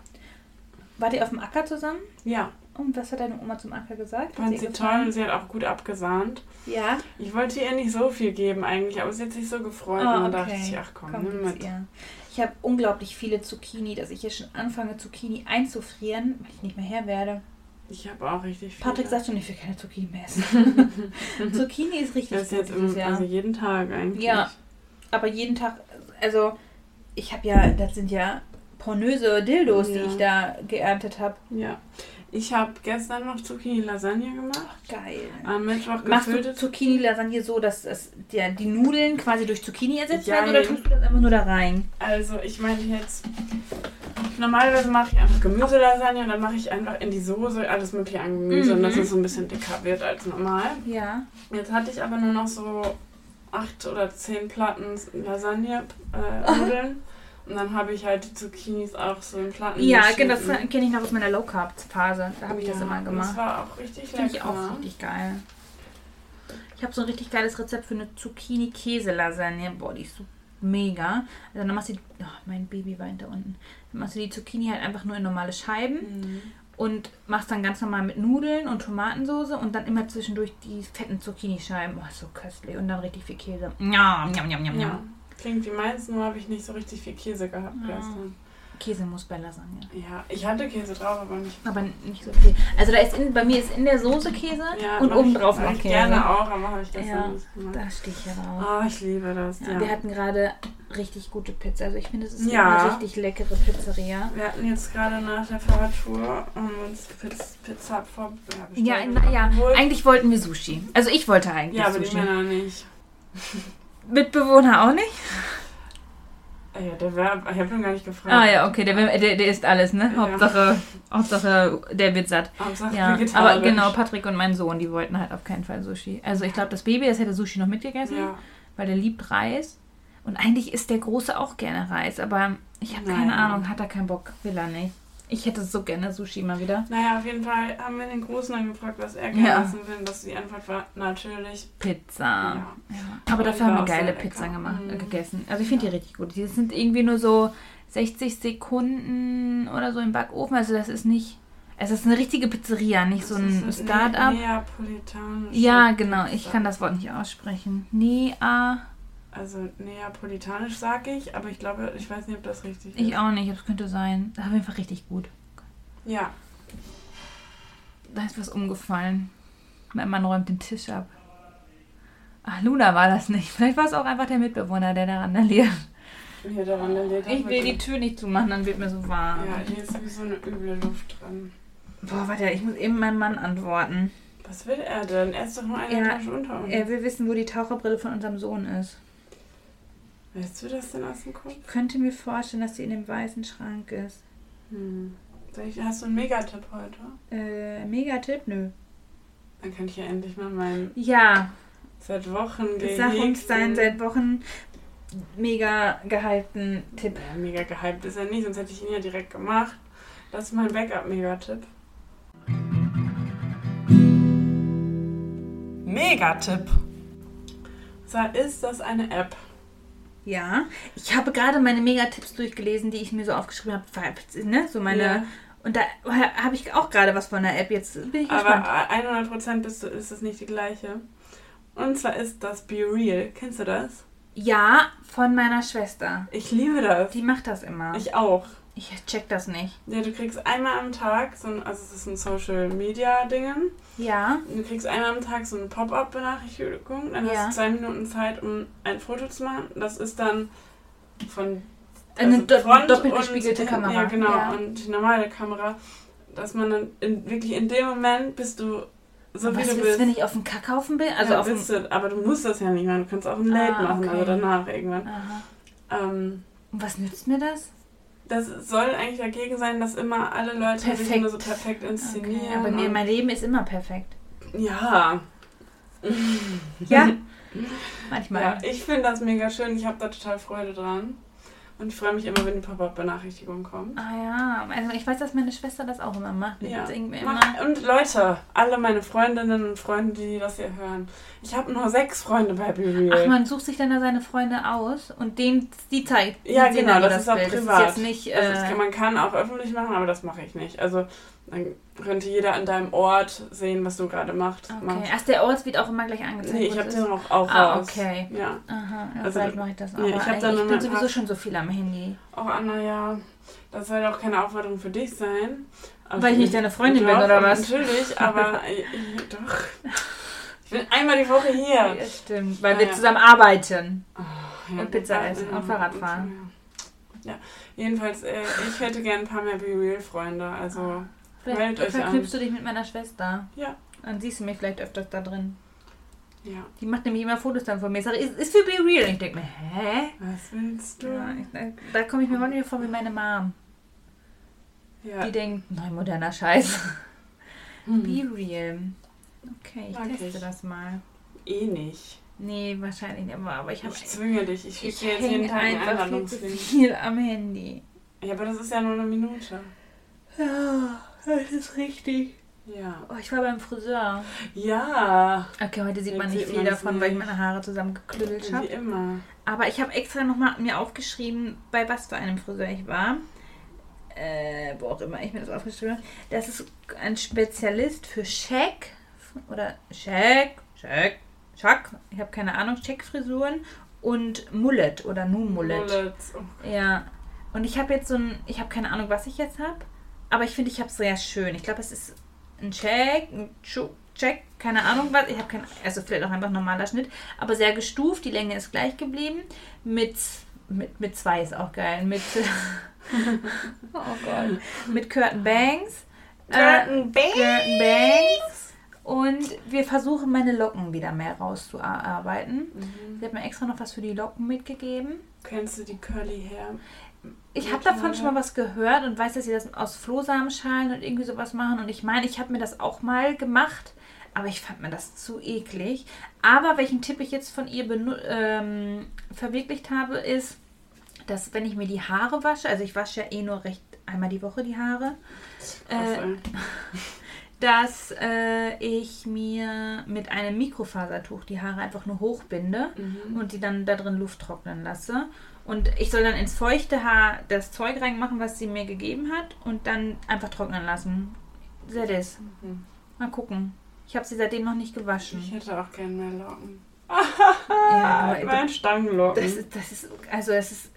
S2: Wart ihr auf dem Acker zusammen?
S3: Ja.
S2: Und was hat deine Oma zum Acker gesagt?
S3: Fand sie toll und sie hat auch gut abgesahnt.
S2: Ja.
S3: Ich wollte ihr nicht so viel geben eigentlich, aber sie hat sich so gefreut
S2: Ah,
S3: und dann
S2: okay.
S3: dachte ich, ach komm,
S2: Komm,
S3: nimm mit.
S2: ihr. Ich habe unglaublich viele Zucchini, dass ich jetzt schon anfange, Zucchini einzufrieren, weil ich nicht mehr her werde.
S3: Ich habe auch richtig viel.
S2: Patrick sagt schon, ich will keine Zucchini mehr essen. Zucchini ist richtig
S3: das ist jetzt im,
S2: Jahr.
S3: also jeden Tag eigentlich.
S2: Ja. Aber jeden Tag, also ich habe ja, das sind ja pornöse Dildos, die
S3: Ja.
S2: ich da geerntet habe.
S3: Ja. Ich habe gestern noch Zucchini-Lasagne gemacht.
S2: Geil.
S3: Am Mittwoch
S2: Machst du Zucchini-Lasagne so, dass es der, die Nudeln quasi durch Zucchini ersetzt
S3: Ja,
S2: werden oder tust du das einfach nur da rein?
S3: Also ich meine jetzt, normalerweise mache ich einfach Gemüselasagne und dann mache ich einfach in die Soße alles mögliche an Gemüse und dass
S2: Mhm.
S3: es so ein bisschen dicker wird als normal.
S2: Ja.
S3: Jetzt hatte ich aber nur noch so acht oder zehn Platten Lasagne äh, Nudeln und dann habe ich halt die Zucchinis auch so in Platten
S2: Ja, genau, das kenne ich noch aus meiner Low Carb Phase. Da habe ich das
S3: Ja,
S2: immer
S3: und
S2: gemacht.
S3: Das war auch richtig lecker.
S2: Finde ich auch richtig geil. Ich habe so ein richtig geiles Rezept für eine Zucchini-Käse-Lasagne. Boah, die ist so mega. Also dann machst du, die, oh, mein Baby weint da unten. Dann machst du die Zucchini halt einfach nur in normale Scheiben
S3: Mhm.
S2: und machst dann ganz normal mit Nudeln und Tomatensoße und dann immer zwischendurch die fetten Zucchini-Scheiben. Oh, so köstlich. Und dann richtig viel Käse. Ja, njam, njam, njam,
S3: Ja.
S2: njam.
S3: Klingt wie meins, nur habe ich nicht so richtig viel Käse gehabt
S2: Ja.
S3: gestern.
S2: Käse muss bei Lasagne.
S3: Ja, ich hatte Käse drauf, aber nicht.
S2: Aber nicht so viel. Also da ist in, bei mir ist in der Soße Käse
S3: Ja,
S2: und obendrauf noch Käse.
S3: gerne auch, aber habe ich das
S2: Ja,
S3: nicht gemacht.
S2: Da stehe ich ja drauf.
S3: Oh, ich liebe das.
S2: Ja,
S3: Ja.
S2: Wir hatten gerade richtig gute Pizza. Also ich finde, es ist
S3: Ja.
S2: eine richtig leckere Pizzeria.
S3: Wir hatten jetzt gerade nach der Fahrradtour uns Piz Pizza vor. Ja,
S2: Ja, na, ja, eigentlich wollten wir Sushi. Also ich wollte eigentlich
S3: Ja, aber die
S2: Sushi.
S3: Männer nicht.
S2: Mitbewohner auch nicht?
S3: Ah Ja, der Verb, ich habe ihn gar nicht gefragt.
S2: Ah ja, okay, der, der, der isst alles, ne?
S3: Ja.
S2: Hauptsache, Hauptsache, der wird satt.
S3: Hauptsache
S2: Ja, aber genau, Patrick und mein Sohn, die wollten halt auf keinen Fall Sushi. Also ich glaube, das Baby, das hätte Sushi noch mitgegessen,
S3: Ja,
S2: weil der liebt Reis. Und eigentlich isst der Große auch gerne Reis, aber ich habe keine. Ahnung, hat er keinen Bock, will er nicht. Ich hätte so gerne Sushi mal wieder.
S3: naja, auf jeden Fall haben wir den Großen dann gefragt, was er gerne
S2: Ja.
S3: essen will. Dass die Antwort war natürlich.
S2: Pizza.
S3: Ja.
S2: Ja. Aber
S3: Und
S2: dafür haben wir geile. Pizza gemacht, äh,
S3: Mhm.
S2: gegessen. Also ich finde die richtig gut. Die sind irgendwie nur so 60 Sekunden oder so im Backofen. Also das ist nicht. Es ist eine richtige Pizzeria, nicht so ein
S3: Das
S2: Start-up.
S3: Ne Neapolitanisch.
S2: Ja, genau. Ich kann das Wort nicht aussprechen. Nea.
S3: Also neapolitanisch sage ich, aber ich glaube, ich weiß nicht, ob das richtig ist.
S2: Ich auch nicht, das könnte sein. Das jeden Fall richtig gut.
S3: Ja,
S2: Da ist was umgefallen. Mein Mann räumt den Tisch ab. Ach, Luna war das nicht. Vielleicht war es auch einfach der Mitbewohner, der da randaliert.
S3: daran der
S2: Ich will die Tür nicht zumachen, dann wird mir so warm.
S3: Ja, hier ist sowieso eine üble Luft drin.
S2: Boah, warte, ich muss eben meinem Mann antworten.
S3: Was will er denn? Er ist doch nur eine
S2: Ja,
S3: Etage unter uns.
S2: Er will wissen, wo die Taucherbrille von unserem Sohn ist.
S3: Weißt du das denn aus dem Kopf?
S2: Ich könnte mir vorstellen, dass sie in dem weißen Schrank ist.
S3: Hm. Hast du einen Megatipp heute?
S2: Äh, Megatipp? Nö.
S3: Dann kann ich ja endlich mal meinen
S2: Ja,
S3: seit Wochen
S2: sag uns deinen seit Wochen mega gehypten Tipp.
S3: Ja, mega gehypt ist er nicht, sonst hätte ich ihn ja direkt gemacht. Das ist mein Backup-Megatipp. Megatipp. Zwar ist das eine App.
S2: Ja, ich habe gerade meine Megatipps durchgelesen, die ich mir so aufgeschrieben habe. Ne? So meine.
S3: Ja.
S2: Und da habe ich auch gerade was von der App. Jetzt bin ich gespannt.
S3: Aber 100% bist du, ist es nicht die gleiche. Und zwar ist das Be Real. Kennst du das?
S2: Ja, von meiner Schwester.
S3: Ich liebe das.
S2: Die macht das immer.
S3: Ich auch.
S2: Ich check das nicht.
S3: Ja, du kriegst einmal am Tag, so ein, also es ist ein Social Media Dingen.
S2: Ja.
S3: Du kriegst einmal am Tag so eine Pop-up-Benachrichtigung. Dann
S2: Ja.
S3: hast du zwei Minuten Zeit, um ein Foto zu machen. Das ist dann von
S2: Eine
S3: also
S2: do
S3: Front
S2: doppelt gespiegelte Kamera.
S3: Ja, genau.
S2: Ja.
S3: Und die normale Kamera, dass man dann in, wirklich in dem Moment bist du so
S2: Und
S3: wie
S2: was
S3: du
S2: willst
S3: bist.
S2: wenn ich auf dem Kackhaufen bin? Also
S3: ja,
S2: auf
S3: bist du, aber du musst das ja nicht machen. Du kannst auch ein Late
S2: Ah,
S3: machen,
S2: okay.
S3: also danach irgendwann.
S2: Aha.
S3: Ähm,
S2: Und was nützt mir das?
S3: Das soll eigentlich dagegen sein, dass immer alle Leute sich
S2: Perfekt.
S3: nur so perfekt inszenieren.
S2: Okay, aber nee, mein Leben ist immer perfekt.
S3: ja.
S2: Ja. Manchmal.
S3: Ja, ich finde das mega schön. Ich habe da total Freude dran. Und ich freue mich immer, wenn die Pop-Up-Benachrichtigung kommt.
S2: Ah ja, also ich weiß, dass meine Schwester das auch immer macht.
S3: Ja. Mach- Und Leute, alle meine Freundinnen und Freunde, die das hier hören. Ich habe nur sechs Freunde bei Be
S2: Ach, man sucht sich dann da seine Freunde aus und denen die zeigt.
S3: Ja, genau,
S2: nur
S3: das ist auch
S2: Bild.
S3: privat.
S2: Das ist jetzt nicht.
S3: also das
S2: Äh,
S3: kann, man kann auch öffentlich machen, aber das mache ich nicht. Also Dann könnte jeder an deinem Ort sehen, was du gerade macht,
S2: Okay.
S3: machst.
S2: Ach, der Ort wird auch immer gleich angezeigt.
S3: Nee, ich habe den auch
S2: Ah,
S3: raus.
S2: okay.
S3: Ja,
S2: Aha, ja,
S3: Also,
S2: vielleicht mache ich das auch.
S3: nee, ich hab dann
S2: ich bin sowieso schon so viel am Handy.
S3: auch Anna, ja. Das soll auch keine Aufforderung für dich sein. Aber
S2: Weil ich nicht deine Freundin bin, oder was?
S3: Natürlich, aber doch. Ich bin einmal die Woche hier.
S2: Ja, stimmt. Weil
S3: Ah,
S2: wir
S3: ja.
S2: zusammen arbeiten.
S3: Ja,
S2: Und Pizza essen
S3: ja,
S2: und Fahrrad fahren.
S3: Ja, jedenfalls, äh, ich hätte gern ein paar mehr Be Real-Freunde. Also,
S2: Vielleicht
S3: Meldet euch an.
S2: verknüpfst du dich mit meiner Schwester.
S3: ja,
S2: Dann siehst du mich vielleicht öfters da drin.
S3: ja.
S2: Die macht nämlich immer Fotos dann von mir. Ich sage, ist, ist für Be Real. Und ich denke mir, hä?
S3: Was willst du?
S2: Ja, ich, da da komme ich mir manchmal vor wie meine Mom.
S3: Ja.
S2: Die denkt, nein, moderner Scheiß.
S3: Hm.
S2: Be Real. Okay, ich
S3: Mag
S2: teste
S3: ich.
S2: das mal.
S3: Eh nicht.
S2: Nee, wahrscheinlich nicht. Aber, aber ich habe
S3: Ich zwinge dich. Ich schicke jetzt jeden Tag einen Einladungslink.
S2: viel am Handy.
S3: Ja, aber das ist ja nur eine Minute.
S2: Ja, das ist richtig.
S3: Ja.
S2: Oh, ich war beim Friseur.
S3: Ja.
S2: Okay, heute sieht man
S3: Jetzt
S2: nicht
S3: sieht
S2: viel davon, weil ich
S3: nicht.
S2: meine Haare zusammengeklüttelt
S3: Wie
S2: habe.
S3: immer.
S2: Aber ich habe extra nochmal mir aufgeschrieben, bei was für einem Friseur ich war. Äh, wo auch immer ich mir das aufgeschrieben habe. Das ist ein Spezialist für Scheck oder Scheck, Scheck, Schack, ich habe keine Ahnung, Scheckfrisuren und Mullet oder nur Mullet.
S3: Bullets. Oh,
S2: Ja. Und ich habe jetzt so ein, ich habe keine Ahnung, was ich jetzt habe, aber ich finde, ich habe es sehr schön. Ich glaube, es ist ein Check, ein Check, keine Ahnung was. Ich habe kein, also vielleicht auch einfach ein normaler Schnitt, aber sehr gestuft. Die Länge ist gleich geblieben. Mit, mit, mit zwei ist auch geil. Mit, oh Gott. Mit Curtain Bangs.
S3: Curtain Bangs?
S2: Curtain Bangs. Und wir versuchen, meine Locken wieder mehr rauszuarbeiten.
S3: Mhm.
S2: Sie hat mir extra noch was für die Locken mitgegeben.
S3: Kennst du die Curly Hair?
S2: Ich habe davon schon mal was gehört und weiß, dass sie das aus Flohsamenschalen und irgendwie sowas machen. Und ich meine, ich habe mir das auch mal gemacht, aber ich fand mir das zu eklig. Aber welchen Tipp ich jetzt von ihr ähm, verwirklicht habe, ist, dass wenn ich mir die Haare wasche, also ich wasche ja eh nur recht einmal die Woche die Haare, äh, dass äh, ich mir mit einem Mikrofasertuch die Haare einfach nur hochbinde
S3: Mhm.
S2: und die dann da drin Luft trocknen lasse. Und ich soll dann ins feuchte Haar das Zeug reinmachen, was sie mir gegeben hat und dann einfach trocknen lassen. That is.
S3: Mhm.
S2: Mal gucken. Ich habe sie seitdem noch nicht gewaschen.
S3: Ich hätte auch gern mehr Locken.
S2: Ja, aber
S3: mein Stangenlocken.
S2: das ist, das ist, also es ist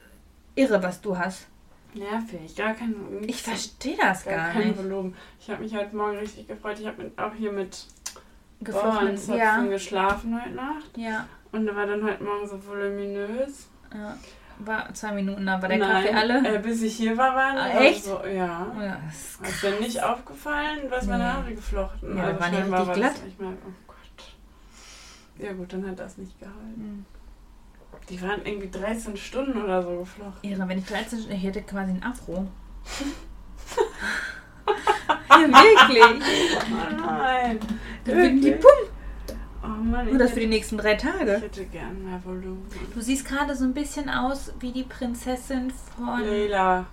S2: irre, was du hast.
S3: nervig. Gar kein.
S2: Ich verstehe das
S3: gar
S2: gar nicht.
S3: Volumen. Ich habe mich heute Morgen richtig gefreut. Ich habe auch hier mit
S2: Geflochten.
S3: Bauernzöpfen
S2: Ja,
S3: geschlafen heute Nacht.
S2: ja,
S3: Und der war dann heute Morgen so voluminös.
S2: ja. War zwei Minuten, da war der
S3: Nein,
S2: Kaffee alle.
S3: Äh, bis ich hier war, waren
S2: Ah, echt?
S3: So, ja.
S2: Oh ja, das ist
S3: Ist dir nicht aufgefallen? Du hast meine. Haare geflochten.
S2: Ja,
S3: also
S2: waren die richtig
S3: war
S2: glatt?
S3: Nicht mehr, oh Gott. Ja gut, dann hat das nicht gehalten.
S2: Hm.
S3: Die waren irgendwie 13 Stunden oder so geflochten.
S2: Irre, wenn ich 13 Stunden, ich hätte quasi ein Afro. ja, wirklich.
S3: Oh nein.
S2: Dann würden die? Pum.
S3: Oh Mann,
S2: Nur das für
S3: ich,
S2: die nächsten drei
S3: hätte, ich
S2: Tage.
S3: hätte gern mehr Volumen.
S2: Du siehst gerade so ein bisschen aus wie die Prinzessin von
S3: Leila.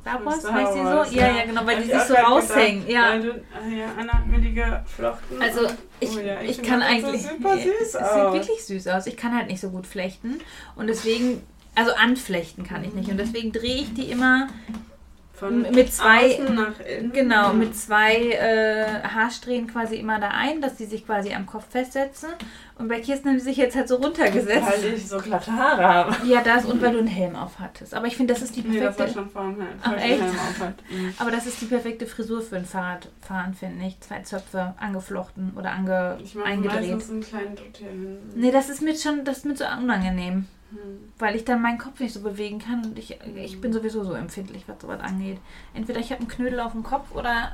S2: Star Wars,
S3: Star
S2: heißt sie
S3: Wars,
S2: so? Ja,
S3: ja.
S2: ja, genau, weil
S3: Hab
S2: die
S3: ich
S2: sich so raushängen. Ja.
S3: Du, ah ja, Anna hat mir die geflochten.
S2: Also ich,
S3: Oh ja,
S2: ich,
S3: finde
S2: kann
S3: so
S2: eigentlich.
S3: super
S2: Nee,
S3: süß
S2: es sieht
S3: aus.
S2: wirklich süß aus. Ich kann halt nicht so gut flechten. Und deswegen, also anflechten kann ich nicht. Und deswegen drehe ich die immer
S3: Von
S2: mit zwei-
S3: nach innen.
S2: Genau, mit zwei äh, Haarsträhnen quasi immer da ein, dass die sich quasi am Kopf festsetzen. Und bei Kirsten haben die sich jetzt halt so runtergesetzt.
S3: Weil ich so glatte Haare habe.
S2: Ja, das und weil du einen Helm auf hattest. Aber ich finde, das ist die
S3: Nee, das war
S2: perfekte.
S3: schon vorm Helm.
S2: Ach,
S3: vor dem
S2: echt?
S3: Helm. Mhm.
S2: aber das ist die perfekte Frisur für ein Fahrradfahren, finde ich. Zwei Zöpfe angeflochten oder ange,
S3: Ich mache
S2: eingedreht.
S3: meistens einen kleinen hin.
S2: Nee, das ist mir schon, das ist mir so unangenehm.
S3: Hm.
S2: Weil ich dann meinen Kopf nicht so bewegen kann und ich, ich bin sowieso so empfindlich, was sowas angeht. Entweder ich habe einen Knödel auf dem Kopf oder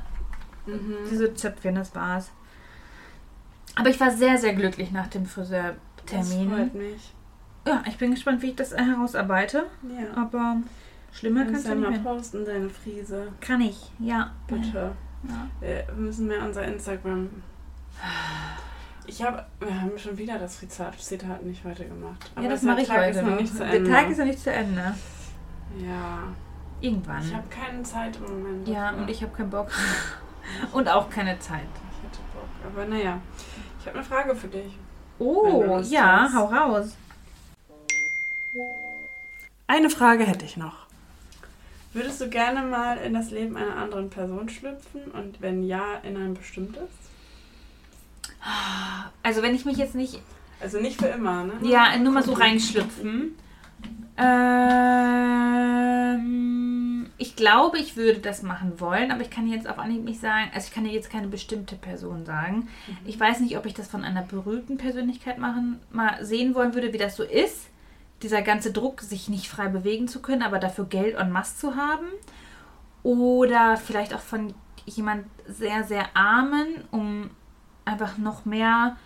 S3: Mhm.
S2: diese Zöpfchen, das war's. Aber ich war sehr, sehr glücklich nach dem
S3: Das
S2: Friseurtermin.
S3: freut mich.
S2: Ja, ich bin gespannt, wie ich das herausarbeite.
S3: Ja.
S2: Aber schlimmer
S3: Kannst
S2: kannst
S3: ja
S2: du
S3: mal
S2: nicht mehr.
S3: posten, deine Friese.
S2: Kann ich, ja.
S3: Bitte.
S2: Ja.
S3: Wir müssen mehr unser Instagram. Ich habe, wir haben schon wieder das Zitat nicht heute gemacht.
S2: Ja, das
S3: der
S2: mache ich
S3: Tag
S2: heute
S3: Ist noch nicht zu
S2: Der
S3: Ende.
S2: Tag ist noch nicht zu Ende.
S3: ja.
S2: Irgendwann.
S3: Ich habe keine Zeit im Moment.
S2: ja,
S3: dafür.
S2: und ich habe keinen Bock. Und auch keine Zeit.
S3: Ich hätte Bock. Aber naja, ich habe eine Frage für dich.
S2: Oh, ja,
S3: hast.
S2: hau raus.
S1: Eine Frage hätte ich noch.
S3: Würdest du gerne mal in das Leben einer anderen Person schlüpfen? Und wenn ja, in ein bestimmtes?
S2: Also wenn ich mich jetzt nicht,
S3: Also nicht für immer, ne?
S2: ja, nur mal so reinschlüpfen. Ähm, ich glaube, ich würde das machen wollen, aber ich kann jetzt auf Anhieb nicht sagen, also ich kann dir jetzt keine bestimmte Person sagen. Ich weiß nicht, ob ich das von einer berühmten Persönlichkeit machen, mal sehen wollen würde, wie das so ist. Dieser ganze Druck, sich nicht frei bewegen zu können, aber dafür Geld en masse zu haben. Oder vielleicht auch von jemand sehr, sehr Armen, um einfach noch mehr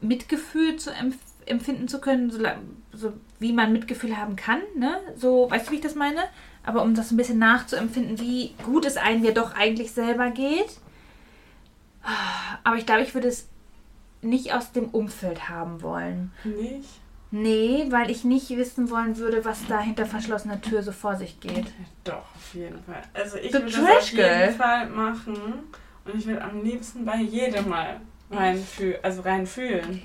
S2: Mitgefühl zu empf empfinden zu können, so, so wie man Mitgefühl haben kann, ne? So, weißt du, wie ich das meine? Aber um das ein bisschen nachzuempfinden, wie gut es einem ja doch eigentlich selber geht. Aber ich glaube, ich würde es nicht aus dem Umfeld haben wollen.
S3: Nicht?
S2: Nee, weil ich nicht wissen wollen würde, was da hinter verschlossener Tür so vor sich geht.
S3: Doch, auf jeden Fall. Also ich
S2: The
S3: würde das auf
S2: Trash
S3: jeden Fall machen. Und ich würde am liebsten bei jedem mal reinfühlen. Also reinfühlen.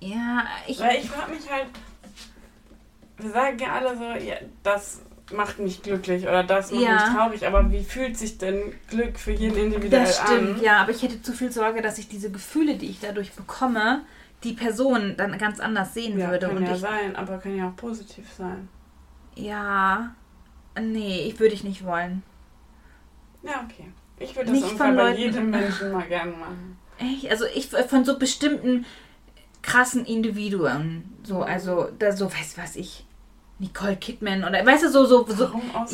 S2: Ja, ich.
S3: Weil ich frage mich halt, wir sagen ja alle so, ja, das macht mich glücklich oder das macht
S2: Ja.
S3: mich traurig, aber wie fühlt sich denn Glück für jeden individuell
S2: Das stimmt,
S3: an?
S2: ja, aber ich hätte zu viel Sorge, dass ich diese Gefühle, die ich dadurch bekomme, die Person dann ganz anders sehen
S3: Ja,
S2: würde.
S3: kann
S2: Und
S3: ja
S2: ich,
S3: sein, aber kann ja auch positiv sein.
S2: ja, nee, ich würde ich nicht wollen.
S3: Ja, okay. Ich würde das
S2: Nicht von
S3: bei
S2: Leuten-
S3: jedem Menschen mal gerne machen.
S2: Echt? Also ich von so bestimmten krassen Individuen, so also da so weiß was ich, Nicole Kidman oder weißt du so so, so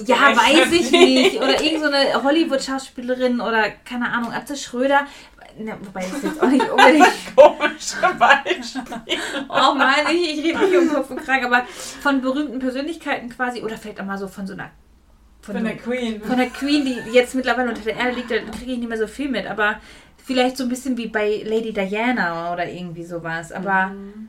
S2: ja weiß ich nicht oder irgend so eine Hollywood-Schauspielerin oder keine Ahnung Atze Schröder. Ne, wobei das jetzt auch nicht unbedingt
S3: Komische Beispiel.
S2: Oh Mann, ich, ich rede mich um Kopf und Kragen, aber von berühmten Persönlichkeiten quasi oder vielleicht auch mal so von so einer. Von,
S3: Von der Queen.
S2: von der Queen, die jetzt mittlerweile unter der Erde liegt, da kriege ich nicht mehr so viel mit, aber vielleicht so ein bisschen wie bei Lady Diana oder irgendwie sowas. Aber.
S3: Mhm.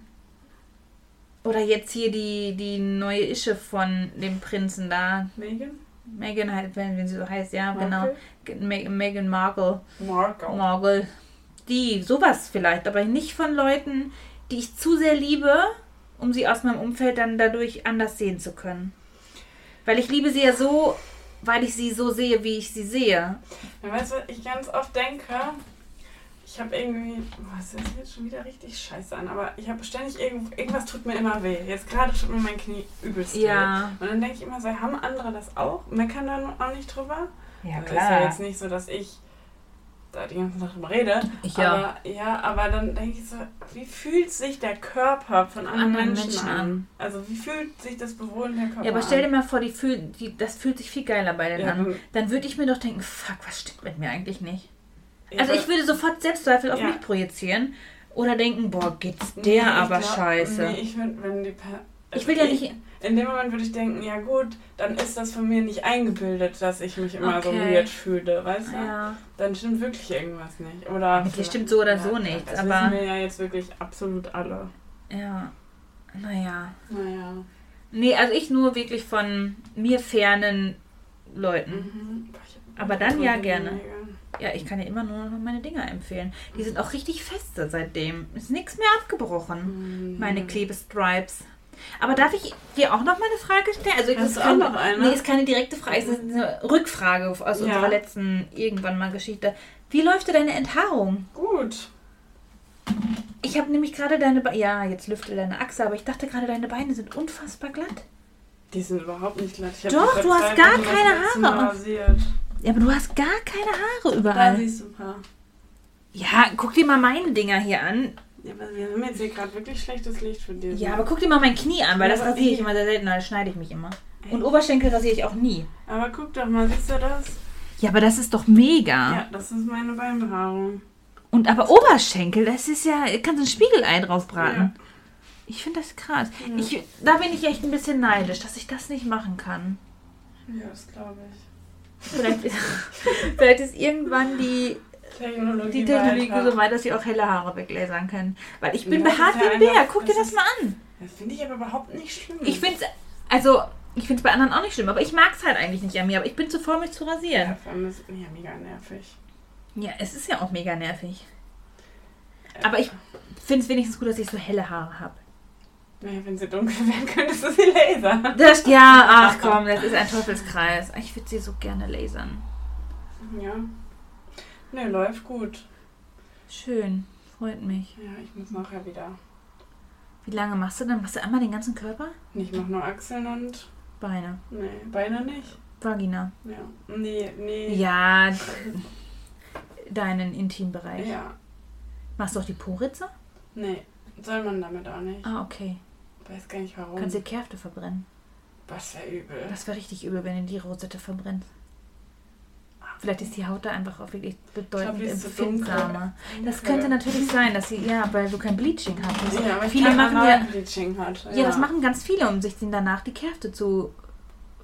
S2: Oder jetzt hier die, die neue Ische von dem Prinzen da.
S3: Megan?
S2: Meghan halt, wenn, wenn sie so heißt, ja,
S3: Markle?
S2: genau. Me Meghan Markle.
S3: Markle.
S2: Marvel. Die, sowas vielleicht, aber nicht von Leuten, die ich zu sehr liebe, um sie aus meinem Umfeld dann dadurch anders sehen zu können. Weil ich liebe sie ja so, weil ich sie so sehe, wie ich sie sehe.
S3: Ja, weißt du, was ich ganz oft denke, ich habe irgendwie, boah, das hört jetzt schon wieder richtig scheiße an, aber ich habe ständig irgend, irgendwas tut mir immer weh. Jetzt gerade tut mir mein Knie übelst
S2: Ja.
S3: weh. Und dann denke ich immer so, haben andere das auch? Meckern dann auch nicht drüber?
S2: Ja,
S3: Also Ist ja jetzt nicht so, dass ich da die ganze Nacht drüber rede.
S2: Ja.
S3: Aber, ja, aber dann denke ich so, wie fühlt sich der Körper von anderen,
S2: anderen
S3: Menschen,
S2: Menschen
S3: an?
S2: an.
S3: Also wie fühlt sich das Bewohnen der Körper
S2: Ja, aber stell dir
S3: an?
S2: mal vor, die fühl, die, das fühlt sich viel geiler bei denen
S3: Ja,
S2: an.
S3: dann-
S2: würde ich mir doch denken, fuck, was stimmt mit mir eigentlich nicht?
S3: Ja,
S2: Also ich würde sofort Selbstzweifel auf mich projizieren. Oder denken, boah, geht's der
S3: Nee,
S2: aber
S3: glaub-
S2: scheiße.
S3: Nee, ich würde, wenn die per
S2: Ich will ja nicht-
S3: In dem Moment würde ich denken, ja gut, dann ist das von mir nicht eingebildet, dass ich mich immer so
S2: Okay.
S3: weird fühle, weißt du?
S2: Ja.
S3: Dann stimmt wirklich irgendwas nicht. Oder
S2: Mit dir stimmt so oder so nichts,
S3: Das
S2: aber-
S3: wissen wir ja jetzt wirklich absolut alle.
S2: Ja. Naja.
S3: Naja.
S2: Nee, also ich nur wirklich von mir fernen Leuten.
S3: Mhm.
S2: Aber dann ja gerne. Ja, ich kann dir immer nur noch meine Dinger empfehlen. Die sind auch richtig feste seitdem. Ist nichts mehr abgebrochen.
S3: Mhm.
S2: Meine Klebestripes. Aber darf ich dir auch noch mal eine Frage stellen? Also
S3: Hast
S2: es keine,
S3: noch eine?
S2: Nee, ist keine direkte Frage, es ist eine Rückfrage aus
S3: Ja.
S2: unserer letzten irgendwann mal Geschichte. Wie läuft dir deine Enthaarung?
S3: Gut.
S2: Ich habe nämlich gerade deine Beine. Ja, jetzt lüfte deine Achse, aber ich dachte gerade, deine Beine sind unfassbar glatt.
S3: Die sind überhaupt nicht glatt.
S2: Doch, du hast gar keine Haare
S3: Rasiert.
S2: Ja, aber du hast gar keine Haare
S3: Da
S2: überall.
S3: siehst du ein paar.
S2: Ja, guck dir mal meine Dinger hier an.
S3: Ja, aber wir haben jetzt hier gerade wirklich schlechtes Licht für dich.
S2: Ja, aber guck dir mal mein Knie an, weil
S3: Ja,
S2: das rasiere ich immer sehr selten, da schneide ich mich immer. Und
S3: Echt?
S2: Oberschenkel rasiere ich auch nie.
S3: Aber guck doch mal, siehst du das?
S2: Ja, aber das ist doch mega.
S3: Ja, das ist meine Beinbehaarung.
S2: Und aber Oberschenkel, das ist ja, kannst du ein Spiegelei drauf braten.
S3: Ja.
S2: Ich finde das krass.
S3: Ja.
S2: Ich, da bin ich echt ein bisschen neidisch, dass ich das nicht machen kann.
S3: Ja, das glaube ich.
S2: Vielleicht, vielleicht ist irgendwann die,
S3: Technologie,
S2: die Technologie
S3: weiter.
S2: so weit, dass sie auch helle Haare weglasern können. Weil ich bin
S3: Ja,
S2: behaart wie
S3: ja
S2: ein Bär. Guck dir
S3: das
S2: mal an.
S3: Das finde ich aber überhaupt nicht schlimm.
S2: Ich finde es, also, ich finde es bei anderen auch nicht schlimm, aber ich mag es halt eigentlich nicht an mir. Aber ich bin zu faul, mich zu
S3: Ja,
S2: rasieren.
S3: vor allem ist ja mega nervig.
S2: Ja, es ist ja auch mega nervig. Aber ich finde es wenigstens gut, dass ich so helle Haare habe.
S3: Naja, wenn sie dunkel wären, könntest du sie lasern.
S2: Das, ja, ach komm, das ist ein Teufelskreis. Ich würde sie so gerne lasern.
S3: Ja. Ne, läuft gut.
S2: Schön, freut mich.
S3: Ja, ich muss nachher wieder.
S2: Wie lange machst du dann? Machst du einmal den ganzen Körper?
S3: Ich mach nur Achseln und.
S2: Beine.
S3: Nee, Beine nicht.
S2: Vagina.
S3: Ja. Nee, nee.
S2: Ja, deinen Intimbereich.
S3: Ja.
S2: Machst du auch die Poritze?
S3: Nee, soll man damit auch nicht.
S2: Ah, okay.
S3: Weiß gar nicht warum.
S2: Kannst du Kärfte verbrennen.
S3: Was wäre übel.
S2: Das wäre richtig übel, wenn du die Rosette verbrennst. Vielleicht ist die Haut da einfach auch wirklich bedeutend
S3: so
S2: empfindsamer. Das könnte natürlich sein, dass sie, ja, weil du kein Bleaching hast.
S3: Ja, aber
S2: viele
S3: kein
S2: machen ja,
S3: Analbleaching hat.
S2: ja, das machen ganz viele, um sich dann danach die Kärfte zu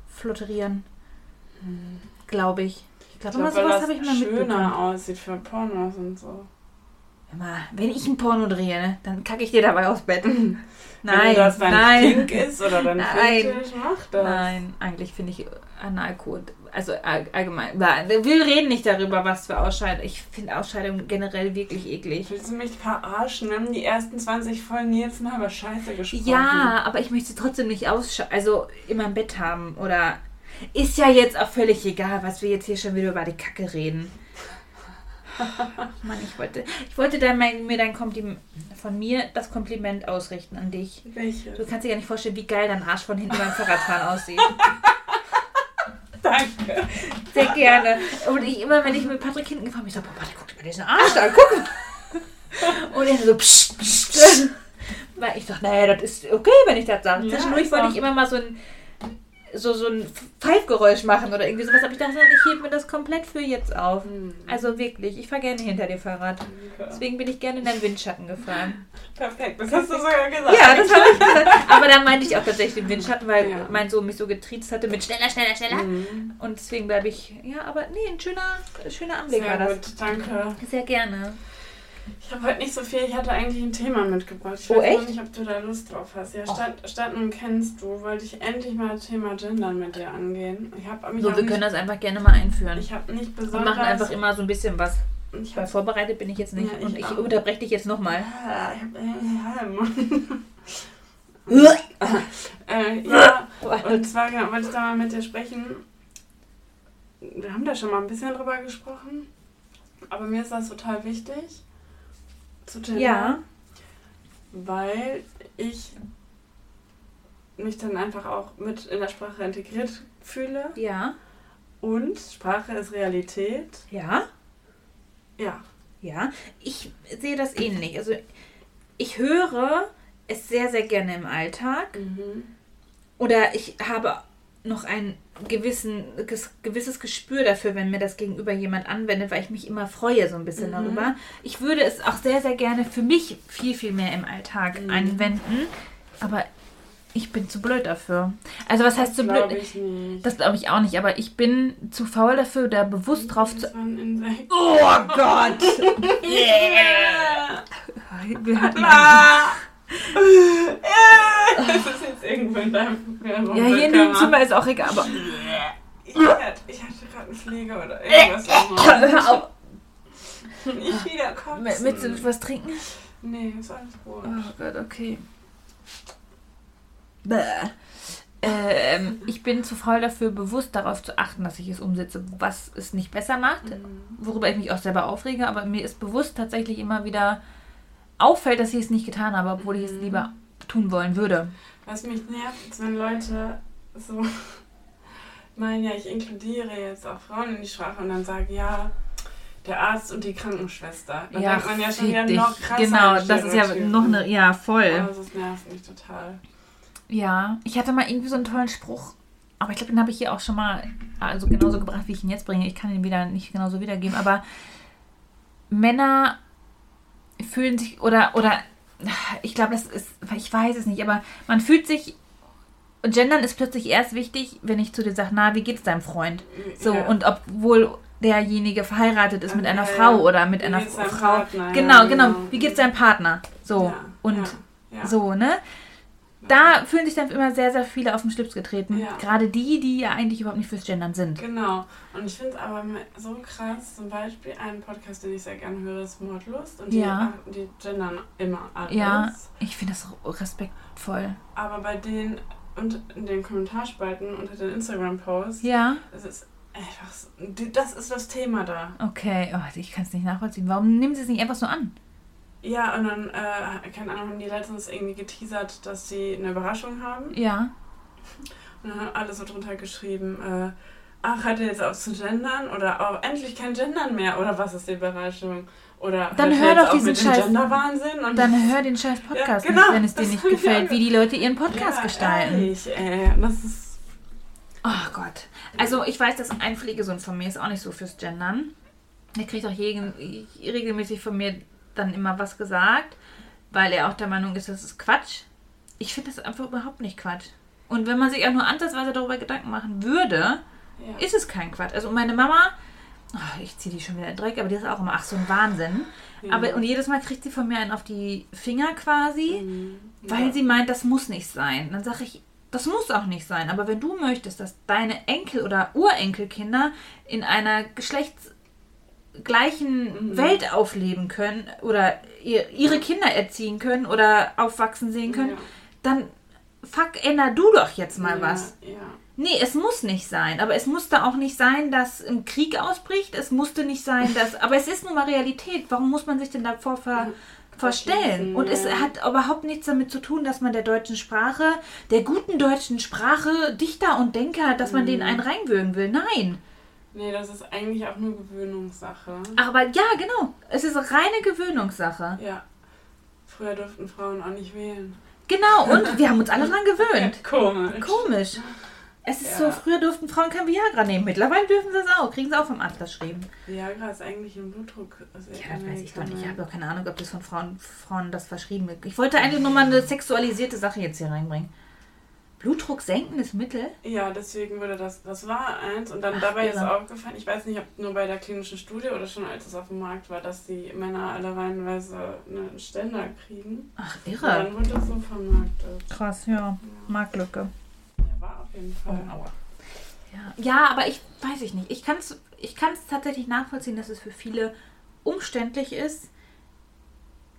S2: flotterieren,
S3: Hm.
S2: glaube ich. Ich glaube,
S3: glaub,
S2: sowas
S3: das
S2: habe ich mal
S3: schöner
S2: mitbekommen.
S3: aussieht für Pornos und so.
S2: Wenn ich ein Porno drehe, ne, dann kacke ich dir dabei aufs Bett.
S3: Wenn
S2: Nein,
S3: das dein
S2: nein.
S3: Kink ist oder dein
S2: Nein.
S3: Fetisch, mach das.
S2: Nein, eigentlich finde ich Analkot, also all- allgemein, wir reden nicht darüber, was für Ausscheidungen. Ich finde Ausscheidungen generell wirklich eklig.
S3: Willst du mich verarschen? Wir haben die ersten 20 Folgen jetzt mal über Scheiße gesprochen.
S2: Ja, aber ich möchte sie trotzdem nicht aussch also in meinem Bett haben oder ist ja jetzt auch völlig egal, was wir jetzt hier schon wieder über die Kacke reden. Mann, ich wollte, ich wollte dann mein, mir dein Kompliment von mir das Kompliment ausrichten an dich.
S3: Welche?
S2: Du kannst dir gar nicht vorstellen, wie geil dein Arsch von hinten beim Fahrradfahren aussieht.
S3: Danke.
S2: Sehr gerne. Und ich immer, wenn ich mit Patrick hinten gefahren bin, ich so, boah, Patrick, guck dir mal diesen Arsch an, guck mal. Und er so, psch, psch, psch. Weil ich dachte, naja, das ist okay, wenn ich das sage.
S3: Ja,
S2: Zwischendurch wollte ich immer mal so ein, so, so ein Pfeifgeräusch machen oder irgendwie sowas. Aber ich dachte, ich hebe mir das komplett für jetzt auf.
S3: Hm,
S2: Also wirklich, ich fahre gerne hinter dir Fahrrad. Deswegen bin ich gerne in deinen Windschatten gefahren.
S3: Perfekt, das hast du sogar gesagt.
S2: Ja, das habe ich gesagt. Aber da meinte ich auch tatsächlich den Windschatten, weil
S3: Ja.
S2: mein Sohn mich so getriezt hatte mit schneller, schneller, schneller.
S3: Mhm.
S2: Und deswegen bleibe ich, ja, aber nee, ein schöner, schöner Anblick
S3: Sehr
S2: war das.
S3: gut, danke.
S2: Sehr gerne.
S3: Ich habe heute nicht so viel, ich hatte eigentlich ein Thema mitgebracht. Ich
S2: Oh,
S3: weiß
S2: echt?
S3: nicht, ob du da Lust drauf hast. Ja, statt, statt nun kennst du, wollte ich endlich mal das Thema Gendern mit dir angehen. Ich habe mich
S2: So, wir
S3: nicht,
S2: können das einfach gerne mal einführen.
S3: ich habe nicht
S2: Wir
S3: besonders...
S2: machen einfach immer so ein bisschen was.
S3: Ich
S2: Weil
S3: hab,
S2: vorbereitet bin ich jetzt nicht.
S3: Ja, ich
S2: und ich
S3: auch.
S2: unterbreche dich jetzt nochmal.
S3: Ah, ich hab, äh, ja, und zwar genau, wollte ich da mal mit dir sprechen. Wir haben da schon mal ein bisschen drüber gesprochen, aber mir ist das total wichtig zu gendern,
S2: Ja.
S3: weil ich mich dann einfach auch mit in der Sprache integriert fühle
S2: Ja.
S3: und Sprache ist Realität.
S2: Ja.
S3: Ja,
S2: Ja. Ich sehe das ähnlich. Also ich höre es sehr, sehr gerne im Alltag. Oder ich habe noch ein gewissen, ges- gewisses Gespür dafür, wenn mir das gegenüber jemand anwendet, weil ich mich immer freue so ein bisschen
S3: Mhm.
S2: darüber. Ich würde es auch sehr, sehr gerne für mich viel, viel mehr im Alltag
S3: Mhm.
S2: anwenden. Aber ich bin zu blöd dafür. Also was heißt zu
S3: glaube
S2: blöd?
S3: ich nicht.
S2: Das glaube ich auch nicht, aber ich bin zu faul dafür, da bewusst drauf zu.
S3: Das.
S2: Oh Gott!
S3: Yeah!
S2: Wir hatten
S3: Ah! Das ist jetzt irgendwo in deinem
S2: ja, hier in dem Zimmer ist auch egal, aber.
S3: Ich hatte, ich hatte gerade einen Pfleger oder irgendwas.
S2: Hör auf!
S3: Nicht wieder kotzen.
S2: Willst du was trinken?
S3: Nee, ist alles gut.
S2: Oh Gott, okay. Bäh. Ähm, ich bin zu faul dafür, bewusst darauf zu achten, dass ich es umsetze, was es nicht besser macht,
S3: Mhm.
S2: worüber ich mich auch selber aufrege, aber mir ist bewusst tatsächlich immer wieder auffällt, dass ich es nicht getan habe, obwohl ich es
S3: Mhm.
S2: lieber tun wollen würde.
S3: Was mich nervt, ist, wenn Leute so meinen, ja, ich inkludiere jetzt auch Frauen in die Sprache und dann sagen, ja, der Arzt und die Krankenschwester. Dann denkt man ja schon wieder noch krasser.
S2: Genau, das ist ja noch eine, ja, voll.
S3: Also das nervt mich total.
S2: Ja, ich hatte mal irgendwie so einen tollen Spruch, aber ich glaube, den habe ich hier auch schon mal also genauso gebracht, wie ich ihn jetzt bringe. Ich kann ihn wieder nicht genauso wiedergeben, aber Männer fühlen sich oder oder ich glaube, das ist, ich weiß es nicht, aber man fühlt sich Gendern ist plötzlich erst wichtig, wenn ich zu dir sage, na, wie geht's deinem Freund? So,
S3: Ja.
S2: und obwohl derjenige verheiratet ist mit
S3: Ja,
S2: einer Frau oder mit
S3: Wie
S2: einer Frau.
S3: Partner?
S2: Genau,
S3: Ja,
S2: genau.
S3: genau.
S2: Wie geht's deinem Partner? So.
S3: Ja,
S2: und so, ne? Da fühlen sich dann immer sehr, sehr viele auf den Schlips getreten.
S3: Ja.
S2: Gerade die, die ja eigentlich überhaupt nicht fürs Gendern sind.
S3: Genau. Und ich finde es aber so krass, zum Beispiel einen Podcast, den ich sehr gerne höre, ist Mordlust. Und die,
S2: Ja.
S3: die gendern immer alles.
S2: Ja, ich finde das respektvoll.
S3: Aber bei den, und in den Kommentarspalten unter den Instagram-Posts,
S2: Ja,
S3: es ist einfach, das ist das Thema da.
S2: okay. Oh, ich kann es nicht nachvollziehen. Warum nehmen sie es nicht einfach so an?
S3: Ja, und dann, äh, keine Ahnung, haben die letztens irgendwie geteasert, dass sie eine Überraschung haben.
S2: Ja.
S3: Und dann haben alle so drunter geschrieben, äh, ach, hat er jetzt auf zu gendern? Oder oh, endlich kein Gendern mehr? Oder was ist die Überraschung? Oder
S2: Dann
S3: hört
S2: hör doch diesen Scheiß-
S3: Genderwahnsinn? Und
S2: Dann hör den scheiß Podcast
S3: Ja, genau.
S2: nicht, wenn es dir nicht gefällt, wie die Leute ihren Podcast
S3: ja,
S2: gestalten.
S3: Ehrlich, ey, das ist...
S2: Oh Gott. Also ich weiß, dass ein Pflegesohn von mir ist auch nicht so fürs Gendern. Der kriegt auch jeden, regelmäßig von mir dann immer was gesagt, weil er auch der Meinung ist, das ist Quatsch. Ich finde das einfach überhaupt nicht Quatsch. Und wenn man sich auch nur ansatzweise darüber Gedanken machen würde,
S3: Ja.
S2: ist es kein Quatsch. Also meine Mama, oh, ich ziehe die schon wieder in den Dreck, aber die ist auch immer, ach so ein Wahnsinn.
S3: Ja.
S2: Aber und jedes Mal kriegt sie von mir einen auf die Finger quasi
S3: Mhm.
S2: weil
S3: Ja.
S2: sie meint, das muss nicht sein. Dann sage ich, das muss auch nicht sein. Aber wenn du möchtest, dass deine Enkel- oder Urenkelkinder in einer geschlechtsgleichen
S3: Mhm.
S2: Welt aufleben können oder ihr, ihre Kinder erziehen können oder aufwachsen sehen können,
S3: Ja.
S2: dann fuck, änder du doch jetzt mal
S3: ja,
S2: was.
S3: Ja.
S2: Nee, es muss nicht sein. Aber es musste auch nicht sein, dass ein Krieg ausbricht. Es musste nicht sein, dass. Aber es ist nun mal Realität. Warum muss man sich denn davor ver, verstellen? Und es hat überhaupt nichts damit zu tun, dass man der deutschen Sprache, der guten deutschen Sprache, Dichter und Denker, dass man
S3: Mhm.
S2: denen einen reinwürgen will. Nein.
S3: Nee, das ist eigentlich auch nur Gewöhnungssache.
S2: Aber ja, genau. Es ist reine Gewöhnungssache.
S3: Ja. Früher durften Frauen auch nicht wählen.
S2: Genau. Und wir haben uns alle dran gewöhnt.
S3: Komisch.
S2: Komisch. Es ist
S3: Ja.
S2: so, früher durften Frauen kein Viagra nehmen. Mittlerweile dürfen sie es auch. Kriegen sie auch vom Arzt verschrieben.
S3: Viagra ist eigentlich ein Blutdruck.
S2: Ja, das weiß ich doch nicht. Ich habe doch keine Ahnung, ob das von Frauen, Frauen das verschrieben wird. Ich wollte eigentlich nur mal eine sexualisierte Sache jetzt hier reinbringen. Blutdruck senkendes Mittel?
S3: Ja, deswegen wurde das, das war eins und dann
S2: Ach,
S3: dabei ist
S2: irre.
S3: aufgefallen, ich weiß nicht, ob nur bei der klinischen Studie oder schon als es auf dem Markt war, dass die Männer alle reihenweise einen Ständer kriegen.
S2: Ach,
S3: Und
S2: irre.
S3: dann wurde das so vermarktet.
S2: Krass, ja. Marktlücke.
S3: Ja, war auf jeden Fall.
S2: Ja. ja, aber ich weiß ich nicht. Ich kann es ich kann's tatsächlich nachvollziehen, dass es für viele umständlich ist,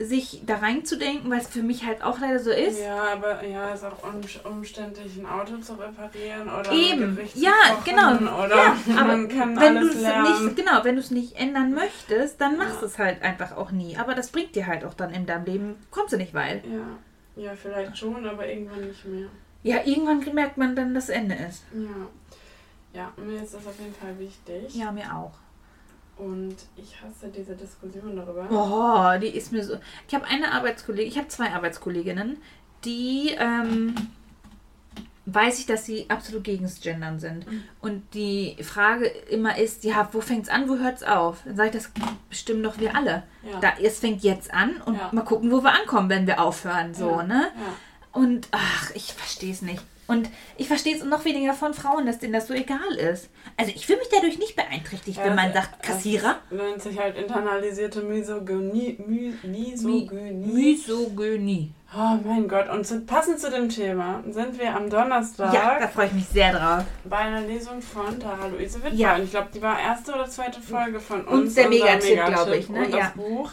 S2: sich da reinzudenken, weil es für mich halt auch leider so ist.
S3: Ja, aber ja, ist auch um, umständlich, ein Auto zu reparieren oder
S2: Eben, ja,
S3: kochen
S2: genau.
S3: Oder
S2: ja, aber wenn du es nicht, genau, wenn du es nicht ändern möchtest, dann machst
S3: Ja.
S2: du es halt einfach auch nie. Aber das bringt dir halt auch dann in deinem Leben, kommst du nicht weit.
S3: Ja. ja, vielleicht schon, aber irgendwann nicht mehr.
S2: Ja, irgendwann merkt man dann, dass Ende ist.
S3: Ja. Ja, mir ist das auf jeden Fall wichtig.
S2: Ja, mir auch.
S3: Und ich hasse diese Diskussion darüber.
S2: Oh, die ist mir so. Ich habe eine Arbeitskollegin, ich habe zwei Arbeitskolleginnen, die ähm, weiß ich, dass sie absolut gegens Gendern sind.
S3: Mhm.
S2: Und die Frage immer ist, ja, wo fängt's an, wo hört's auf? Dann sage ich, das bestimmen doch wir alle.
S3: Ja.
S2: Da, es fängt jetzt an und
S3: Ja.
S2: mal gucken, wo wir ankommen, wenn wir aufhören. So,
S3: Ja.
S2: ne? Und ach, ich verstehe es nicht. Und ich verstehe es noch weniger von Frauen, dass denen das so egal ist. Also ich fühle mich dadurch nicht beeinträchtigt,
S3: Ja,
S2: wenn man
S3: das-
S2: sagt, Kassierer.
S3: Das nennt sich halt internalisierte Misogynie. My, Misogynie.
S2: Misogynie.
S3: Oh mein Gott, und zu, passend zu dem Thema sind wir am Donnerstag
S2: Ja, da freue ich mich sehr drauf.
S3: bei einer Lesung von Tara Luise Wittmann.
S2: Ja.
S3: Ich glaube, die war erste oder zweite Folge von
S2: Und
S3: uns.
S2: der
S3: unser
S2: Megatipp, glaub ich, ne?
S3: Und das
S2: Ja.
S3: Buch.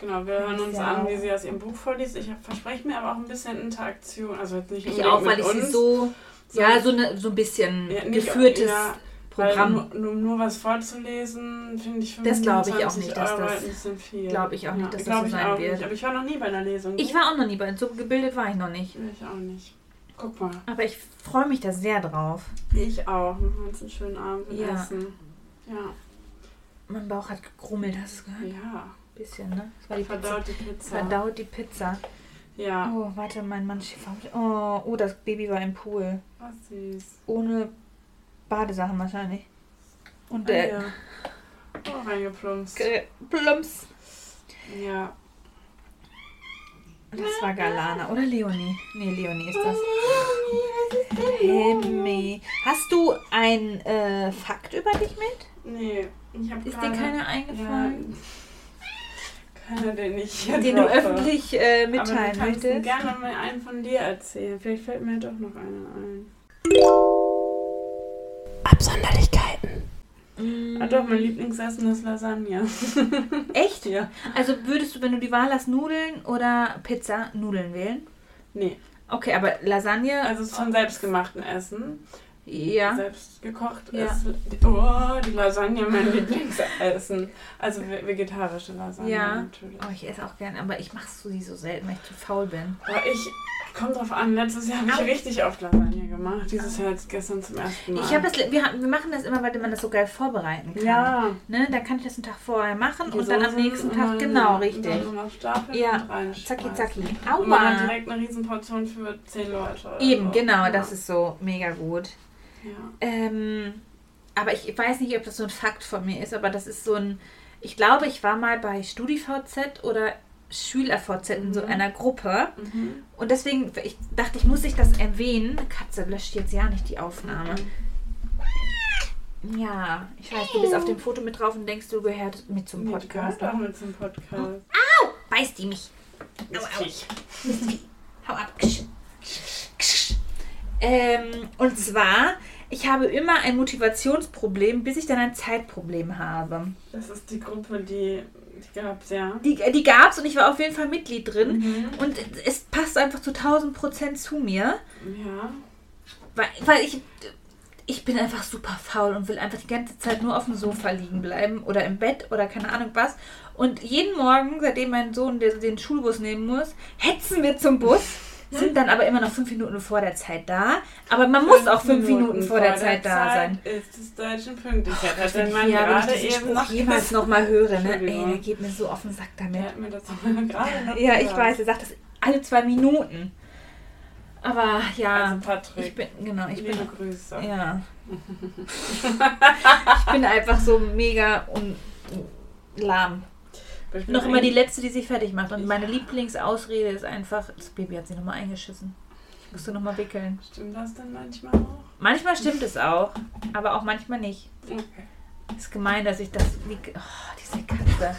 S3: Genau, wir hören uns
S2: Ja.
S3: an, wie sie aus ihrem Buch vorliest. Ich verspreche mir aber auch ein bisschen Interaktion. Also jetzt nicht
S2: Ich auch, weil ich sie
S3: uns,
S2: so, ja, so, eine, so ein bisschen
S3: Ja, nicht-
S2: geführtes
S3: ja,
S2: Programm.
S3: nur, nur, was vorzulesen, finde ich
S2: Das glaub ich auch
S3: 25
S2: nicht, dass
S3: Euro
S2: das-
S3: halt ein bisschen viel.
S2: glaub ich auch nicht, dass das so sein wird.
S3: Nicht. Aber ich war noch nie bei einer Lesung.
S2: Ich war auch noch nie bei, so gebildet war ich noch nicht.
S3: Ich auch nicht. Guck mal.
S2: Aber ich freue mich da sehr drauf.
S3: Ich auch. Wir machen uns einen schönen Abend mit
S2: Ja.
S3: Essen. Ja.
S2: Mein Bauch hat gegrummelt, hast du gehört?
S3: Ja.
S2: Bisschen, ne? Das war die Pizza.
S3: Verdaut die Pizza.
S2: Verdaut die Pizza.
S3: Ja.
S2: Oh, warte, mein Mann schiebt Oh, oh, das Baby war im Pool.
S3: Was süß.
S2: Ohne Badesachen wahrscheinlich. Und
S3: Ah,
S2: der
S3: ja. Oh, reingeplumpst.
S2: äh, Plumps.
S3: Ja.
S2: Das war Galana. Oder Leonie? Nee, Leonie ist das. Hemi. Hast du ein äh, Fakt über dich mit?
S3: Nee. Ich habe
S2: Ist dir keiner eingefallen?
S3: Keiner, den ich hier
S2: den du
S3: droppe.
S2: öffentlich äh,
S3: Aber du
S2: mitteilen möchtest?
S3: gerne mal einen von dir erzählen. Vielleicht fällt mir doch noch einer ein.
S1: Absonderlichkeiten.
S3: Ah doch, mein Lieblingsessen ist Lasagne.
S2: Echt?
S3: Ja.
S2: Also würdest du, wenn du die Wahl hast, Nudeln oder Pizza, Nudeln wählen?
S3: Nee,
S2: Okay, aber Lasagne.
S3: also es ist von selbstgemachten Essen.
S2: Ja.
S3: Selbst gekocht
S2: Ja.
S3: ist. Oh, die Lasagne mein Lieblingsessen. Also ve- vegetarische Lasagne
S2: Ja.
S3: natürlich.
S2: Oh, ich esse auch gern, aber ich mache sie so selten, weil ich zu faul bin.
S3: Aber ich, kommt drauf an, letztes Jahr habe ich richtig oft Lasagne gemacht. Dieses Jahr jetzt gestern zum ersten Mal.
S2: Ich habe das, wir, wir machen das immer, weil man das so geil vorbereiten kann.
S3: Ja.
S2: Ne, dann kann ich das einen Tag vorher machen
S3: Die
S2: und dann am
S3: Soßen
S2: nächsten
S3: und
S2: Tag,
S3: dann-
S2: genau,
S3: und
S2: richtig.
S3: Dann nur noch stapeln
S2: Ja,
S3: und.
S2: Zacki, zacki.
S3: Und man hat
S2: Aua.
S3: direkt eine Riesenportion für 10 Leute.
S2: Eben,
S3: so.
S2: genau, das ist so mega gut.
S3: Ja.
S2: Ähm, aber ich weiß nicht, ob das so ein Fakt von mir ist, aber das ist so ein. Ich glaube, ich war mal bei StudiVZ oder SchülerVZ in so
S3: Mhm.
S2: einer Gruppe
S3: Mhm.
S2: und deswegen ich dachte ich, muss ich das erwähnen. Katze löscht jetzt ja nicht die Aufnahme. Ja, ich weiß, du bist auf dem Foto mit drauf und denkst, du gehört mit zum
S3: Nee,
S2: Podcast.
S3: gehörst auch mit zum Podcast.
S2: Beißt die mich. Au, au.
S3: Ich.
S2: Hau ab. Ähm, und zwar, ich habe immer ein Motivationsproblem, bis ich dann ein Zeitproblem habe.
S3: Das ist die Gruppe, die, die gab's, ja.
S2: Die, die gab es und ich war auf jeden Fall Mitglied drin.
S3: Mhm.
S2: Und es passt einfach zu 1000 Prozent zu mir,
S3: Ja.
S2: weil, weil ich, ich bin einfach super faul und will einfach die ganze Zeit nur auf dem Sofa liegen bleiben oder im Bett oder keine Ahnung was. Und jeden Morgen, seitdem mein Sohn den Schulbus nehmen muss, hetzen wir zum Bus. Sind dann aber immer noch fünf Minuten vor der Zeit da. Aber man muss auch fünf Minuten, vor der Zeit da sein.
S3: Ist es deutschen Pünktlichkeit. Hat der Mann
S2: ja, wenn
S3: gerade
S2: ich
S3: eben
S2: Spruch
S3: noch
S2: jemals noch mal höre, ne? Ey, der geht mir so auf den Sack damit.
S3: Der hat mir das gerade noch
S2: Ja, ich weiß, er sagt das alle zwei Minuten. Aber ja,
S3: Also Patrick,
S2: ich bin, genau, ich bin,
S3: liebe Grüße.
S2: ja. ich bin einfach so mega und lahm.
S3: Ich
S2: Ich noch immer die Letzte, die sich fertig macht. Und meine. Lieblingsausrede ist einfach, das Baby hat sich nochmal eingeschissen. Ich musste nochmal wickeln.
S3: Stimmt das denn manchmal auch?
S2: Manchmal stimmt es auch, aber auch manchmal nicht.
S3: Okay.
S2: Ist gemein, dass ich das. Wie, oh, diese Katze.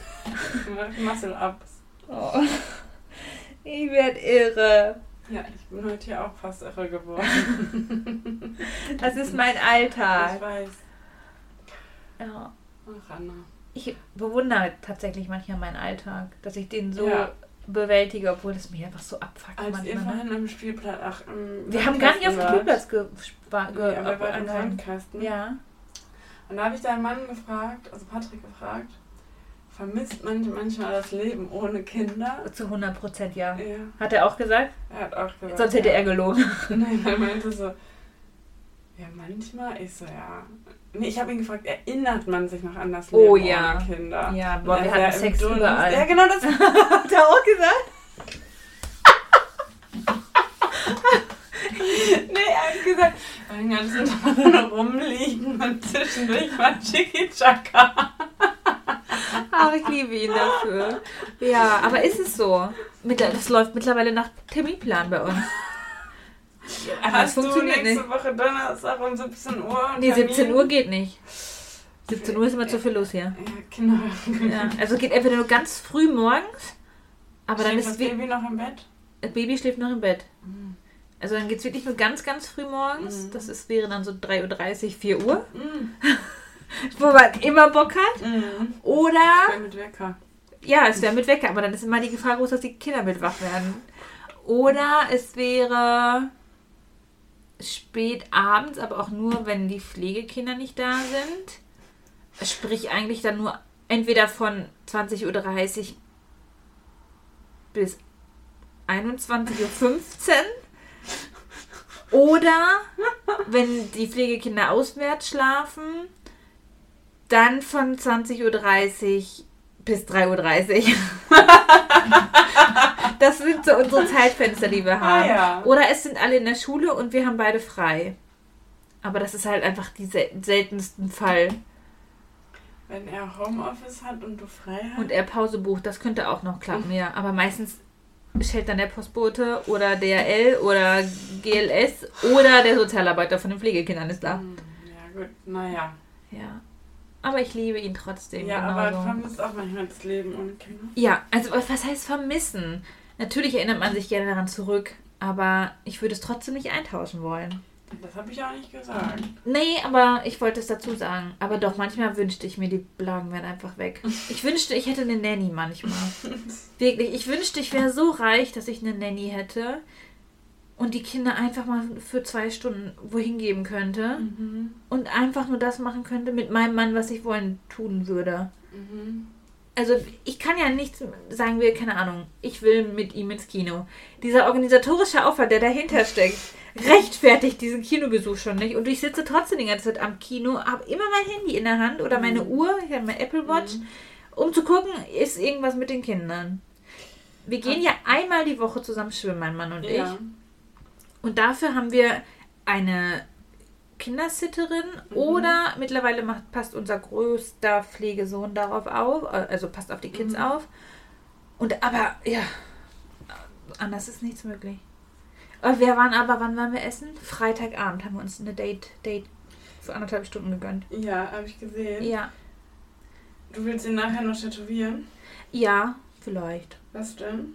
S3: Muscle Ups.
S2: Oh. Ich werde irre.
S3: Ja, ich bin heute hier auch fast irre geworden.
S2: Das ist mein
S3: Ich
S2: Alltag.
S3: weiß.
S2: Ja.
S3: Ach, Anna.
S2: Ich bewundere tatsächlich manchmal meinen Alltag, dass ich den so
S3: Ja.
S2: bewältige, obwohl es mich einfach so abfuckt
S3: Als ihr
S2: manchmal.
S3: Vorhin am Spielplatz, ach, im
S2: Wir haben gar nicht auf dem. Spielplatz ge ge
S3: Nee, aber wir waren im. Sandkasten.
S2: Ja.
S3: Und da habe ich deinen Mann gefragt, also Patrick gefragt, vermisst man manchmal das Leben ohne Kinder?
S2: Zu 100 Prozent ja.
S3: Ja,
S2: Hat er auch gesagt?
S3: er hat auch gesagt.
S2: Sonst hätte
S3: ja.
S2: er gelogen.
S3: Nein, er meinte so, ja, manchmal. Ich so, ja. Nee, ich habe ihn gefragt, erinnert man sich noch an das Leben
S2: Oh, ja.
S3: ohne Kinder?
S2: Ja, boah,
S3: er
S2: wir hatten Sex
S3: Dunst.
S2: überall.
S3: Ja, genau das.
S2: Hat er auch gesagt?
S3: nee, er hat gesagt, mein ganzen Tag nur rumliegen und zwischendurch mal Chicky Chaka.
S2: Ach, ich liebe ihn dafür. Ja, aber ist es so? Das läuft mittlerweile nach Terminplan bei uns. Aber es
S3: Hast du
S2: funktioniert
S3: nächste
S2: nicht.
S3: Woche Donnerstag um 17 Uhr?
S2: Nee, 17
S3: Termin?
S2: Uhr geht nicht. 17 Uhr ist immer zu viel los hier.
S3: Ja, genau.
S2: Ja, also geht entweder nur ganz früh morgens, aber dann
S3: Schläft
S2: ist
S3: das
S2: es
S3: Baby noch im Bett?
S2: das Baby schläft noch im Bett. Also dann geht es wirklich nur ganz, ganz früh morgens.
S3: Mhm.
S2: Das ist, wäre dann so 3.30 Uhr, 4 Uhr,
S3: Mhm.
S2: wo man immer Bock hat.
S3: Mhm.
S2: Oder,
S3: Ich bin mit Wecker.
S2: ja, es wäre mit Wecker, aber dann ist immer die Gefahr groß, dass die Kinder mit wach werden. Oder es wäre spät abends, aber auch nur, wenn die Pflegekinder nicht da sind. Sprich eigentlich dann nur entweder von 20.30 Uhr bis 21.15 Uhr. Oder wenn die Pflegekinder auswärts schlafen, dann von 20.30 Uhr bis 3.30 Uhr. das sind so unsere Zeitfenster, die wir haben.
S3: Ah, ja.
S2: Oder es sind alle in der Schule und wir haben beide frei. Aber das ist halt einfach die sel seltensten Fall.
S3: Wenn er Homeoffice hat und du frei hast.
S2: Und er Pause bucht, das könnte auch noch klappen, ja. Aber meistens stellt dann der Postbote oder DRL oder GLS oder der Sozialarbeiter von den Pflegekindern ist da.
S3: Hm, Ja, gut, naja.
S2: Ja. Aber ich liebe ihn trotzdem.
S3: Ja, aber
S2: genauso.
S3: vermisst auch manchmal das Leben ohne Kinder.
S2: Ja, also was heißt vermissen? Natürlich erinnert man sich gerne daran zurück, aber ich würde es trotzdem nicht eintauschen wollen.
S3: Das habe ich auch nicht gesagt.
S2: Nee, aber ich wollte es dazu sagen. Aber doch, manchmal wünschte ich mir, die Blagen wären einfach weg. Ich wünschte, ich hätte eine Nanny manchmal. Wirklich, ich wünschte, ich wäre so reich, dass ich eine Nanny hätte und die Kinder einfach mal für zwei Stunden wohin geben könnte
S3: Mhm.
S2: und einfach nur das machen könnte mit meinem Mann, was ich wollen tun würde.
S3: Mhm.
S2: Also ich kann ja nicht sagen wir, keine Ahnung, ich will mit ihm ins Kino. Dieser organisatorische Aufwand, der dahinter steckt, rechtfertigt diesen Kinobesuch schon nicht. Und ich sitze trotzdem die ganze Zeit am Kino, habe immer mein Handy in der Hand oder meine Uhr, ich habe meine Apple Watch, um zu gucken, ist irgendwas mit den Kindern. Wir gehen ja einmal die Woche zusammen schwimmen, mein Mann und ich. Und dafür haben wir eine Kindersitterin
S3: Mhm.
S2: oder mittlerweile macht, passt unser größter Pflegesohn darauf auf, äh, also passt auf die Kids
S3: Mhm.
S2: auf. Und aber, ja, anders ist nichts möglich. Aber wir waren aber, wann waren wir essen? Freitagabend haben wir uns eine Date, Date für anderthalb Stunden gegönnt.
S3: Ja, habe ich gesehen.
S2: Ja.
S3: Du willst ihn nachher noch tätowieren?
S2: Ja, vielleicht.
S3: Was denn?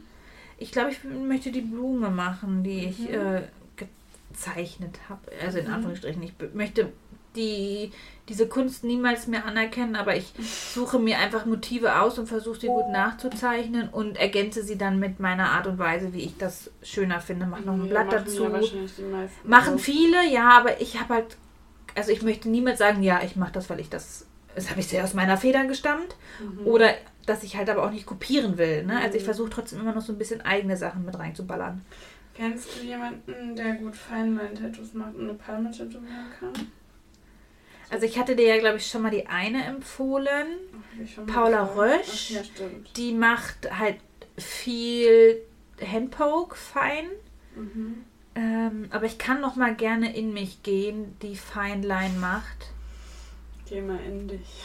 S2: Ich glaube, ich möchte die Blume machen, die ich
S3: Mhm.
S2: äh, gezeichnet habe. Also in
S3: Mhm.
S2: Anführungsstrichen. Ich möchte die, diese Kunst niemals mehr anerkennen, aber ich suche mir einfach Motive aus und versuche sie gut nachzuzeichnen und ergänze sie dann mit meiner Art und Weise, wie ich das schöner finde. Mach noch ein
S3: Ja,
S2: Blatt
S3: machen
S2: dazu.
S3: Ja
S2: Machen viele, ja, aber ich habe halt, also ich möchte niemals sagen, ja, ich mache das, weil ich das, das habe ich sehr aus meiner Feder gestammt.
S3: Mhm.
S2: Oder dass ich halt aber auch nicht kopieren will. Ne? Also ich
S3: Mhm.
S2: versuche trotzdem immer noch so ein bisschen eigene Sachen mit reinzuballern.
S3: Kennst du jemanden, der gut Feinlein-Tattoos macht und eine Palme tätowieren kann?
S2: Also ich hatte dir ja, glaube ich, schon mal die eine empfohlen.
S3: Mal
S2: Paula. Rösch.
S3: Ach, ja.
S2: Die macht halt viel Handpoke fein.
S3: Mhm.
S2: Ähm, aber ich kann noch mal gerne in mich gehen, die Feinline macht.
S3: Geh mal in dich.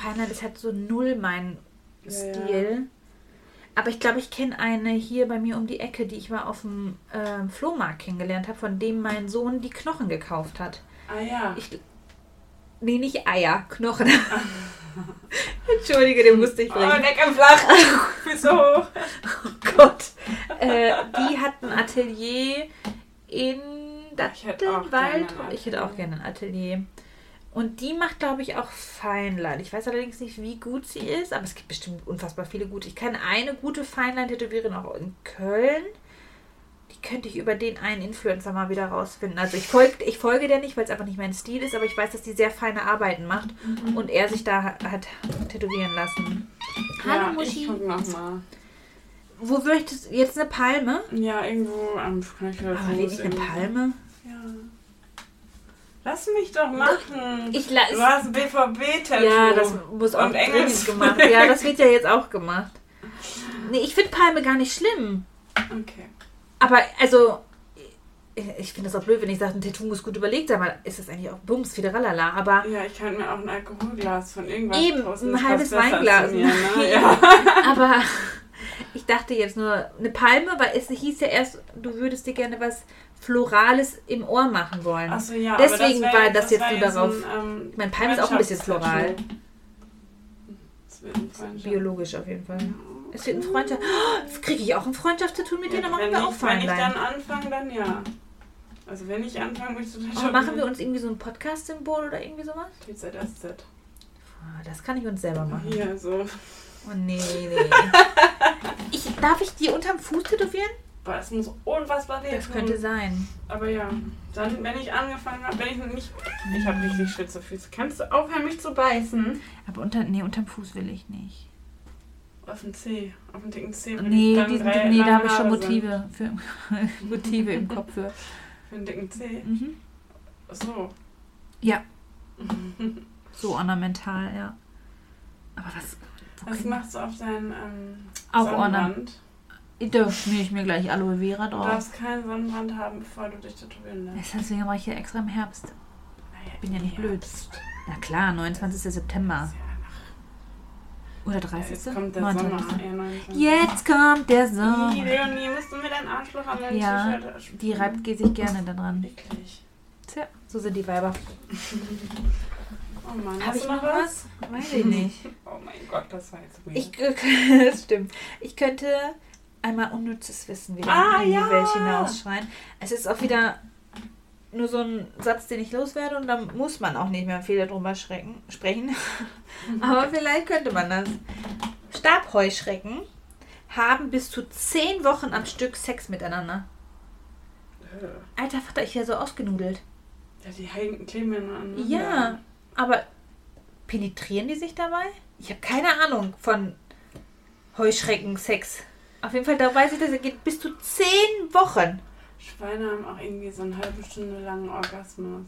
S2: Feinline ist halt so null mein
S3: Ja,
S2: Stil. Aber ich glaube, ich kenne eine hier bei mir um die Ecke, die ich mal auf dem ähm, Flohmarkt kennengelernt habe, von dem mein Sohn die Knochen gekauft hat.
S3: Ah ja.
S2: Ich, nee, nicht Eier, Knochen. Entschuldige, den musste ich
S3: Oh,
S2: bringen.
S3: lecker flach. Füße hoch.
S2: Oh Gott. Äh, die hat ein Atelier in
S3: Ich hätte auch
S2: Dattelwald.
S3: gerne ein
S2: Ich hätte auch gerne ein Atelier. Und die macht, glaube ich, auch Feinlein. Ich weiß allerdings nicht, wie gut sie ist, aber es gibt bestimmt unfassbar viele gute. Ich kenne eine gute Feinlein-Tätowiererin auch in Köln. Die könnte ich über den einen Influencer mal wieder rausfinden. Also ich, folg, ich folge der nicht, weil es einfach nicht mein Stil ist, aber ich weiß, dass die sehr feine Arbeiten macht und er sich da hat, hat tätowieren lassen. Hallo
S3: ja,
S2: Muschi.
S3: ich guck noch mal.
S2: Wo möchtest du jetzt eine Palme?
S3: Ja, irgendwo am Knöchel.
S2: Aber wirklich eine Palme?
S3: Ja. Lass mich doch machen.
S2: Ich la-
S3: du hast ein BVB-Tattoo.
S2: Ja, das muss auch
S3: Und Engels-
S2: gemacht. Ja, das wird ja jetzt auch gemacht. Nee, ich finde Palme gar nicht schlimm.
S3: Okay.
S2: Aber also, ich finde das auch blöd, wenn ich sage, ein Tattoo muss gut überlegt sein, weil ist das eigentlich auch Bums, Fideralala. Aber
S3: Ja, ich kann mir auch ein Alkoholglas von irgendwas
S2: Eben, ein halbes Weinglas.
S3: Mir, ne?
S2: Ja.
S3: ja.
S2: Aber ich dachte jetzt nur, eine Palme, weil es hieß ja erst, du würdest dir gerne was Florales im Ohr machen wollen.
S3: Achso, ja.
S2: Deswegen
S3: das
S2: war das jetzt
S3: wär
S2: nur
S3: jetzt
S2: darauf-
S3: Ein, ähm,
S2: Ich meine, Palme ist auch ein bisschen floral.
S3: Das
S2: Biologisch auf jeden Fall. Es wird ein Freundschaft. Oh, kriege ich auch ein Freundschaftstattoo mit dir? Dann machen
S3: wenn
S2: wir
S3: ich,
S2: auch
S3: Wenn ich dann
S2: Feinlein.
S3: anfange, dann ja. Also wenn ich anfange, möchte ich
S2: Oh, machen wir uns irgendwie so ein Podcast-Symbol oder irgendwie sowas?
S3: TZSZ.
S2: Ah, Das kann ich uns selber machen.
S3: Hier, so.
S2: Oh nee, nee. Ich, darf ich die unterm Fuß tätowieren?
S3: Boah, es muss unfassbar weh
S2: Das könnte sein.
S3: Aber ja, dann, wenn ich angefangen habe, wenn ich nicht... Ich habe richtig spitze Füße. Kannst du aufhören, mich zu beißen?
S2: Aber unter, nee, unterm Fuß will ich nicht.
S3: Auf den Zeh. Auf den dicken Zeh.
S2: Nee,
S3: dann
S2: die,
S3: drei
S2: nee da habe ich schon. Motive, für, Motive im Kopf für.
S3: Für den dicken Zeh.
S2: Mhm.
S3: So.
S2: Ja. So ornamental, ja. Aber was? Wo
S3: Was machst du auf deinen ähm,
S2: Auch
S3: Sonnenbrand?
S2: Da schmiere ich mir gleich Aloe Vera
S3: Du
S2: drauf.
S3: darfst keinen Sonnenbrand haben, bevor du dich tätowieren lässt.
S2: Deswegen mache ich ja extra im Herbst.
S3: Naja,
S2: bin ja nicht blöd.
S3: Herbst.
S2: Na klar, 29. September.
S3: Ja,
S2: Oder
S3: Ja,
S2: 30.
S3: jetzt kommt der
S2: 29..
S3: Sommer. Ja, 29.
S2: Jetzt kommt der Sommer.
S3: Leonie, musst du mir deinen Arschloch an dein
S2: Ja, Die reibt sich gerne daran.
S3: Eklig.
S2: Tja, so sind die Weiber.
S3: Oh Mann,
S2: Habe
S3: hast
S2: ich
S3: du
S2: noch was? Weiß ich nicht.
S3: Oh mein Gott, das war jetzt weird.
S2: Ich, das stimmt. Ich könnte einmal unnützes Wissen wieder
S3: Ah,
S2: in die
S3: ja.
S2: Welt hinausschreien. Es ist auch wieder nur so ein Satz, den ich loswerde und dann muss man auch nicht mehr viel darüber schrecken, sprechen. Aber vielleicht könnte man das. Stabheuschrecken haben bis zu zehn Wochen am Stück Sex miteinander.
S3: Äh.
S2: Alter Vater, ich wäre so ausgenudelt.
S3: Ja, die hängen, kleben an.
S2: Ja, aber penetrieren die sich dabei? Ich habe keine Ahnung von Heuschrecken-Sex. Auf jeden Fall, da weiß ich, dass er geht bis zu zehn Wochen.
S3: Schweine haben auch irgendwie so eine halbe Stunde langen Orgasmus.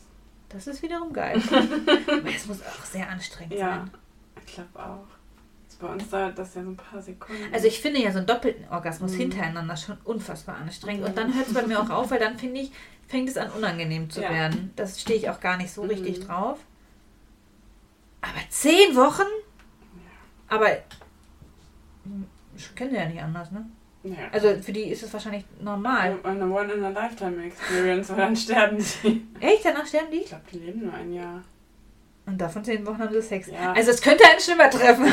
S2: Das ist wiederum geil. aber es muss auch sehr anstrengend
S3: Ja,
S2: sein.
S3: ich glaube auch. Also bei uns dauert das ja so ein paar Sekunden.
S2: Also ich finde ja so einen doppelten Orgasmus
S3: Mhm.
S2: hintereinander schon unfassbar anstrengend. Und dann hört es bei mir auch auf, weil dann finde ich, fängt es an unangenehm zu
S3: Ja.
S2: werden. Das stehe ich auch gar nicht so
S3: Mhm.
S2: richtig drauf. Aber zehn Wochen? Aber ich kenne ja nicht anders, ne?
S3: ja.
S2: Also für die ist es wahrscheinlich normal.
S3: Eine One-in-a-Lifetime-Experience und dann sterben die.
S2: Echt? Danach sterben die?
S3: Ich glaube, die leben nur ein Jahr.
S2: Und davon zehn Wochen haben sie Sex.
S3: Ja.
S2: Also es könnte einen schlimmer treffen.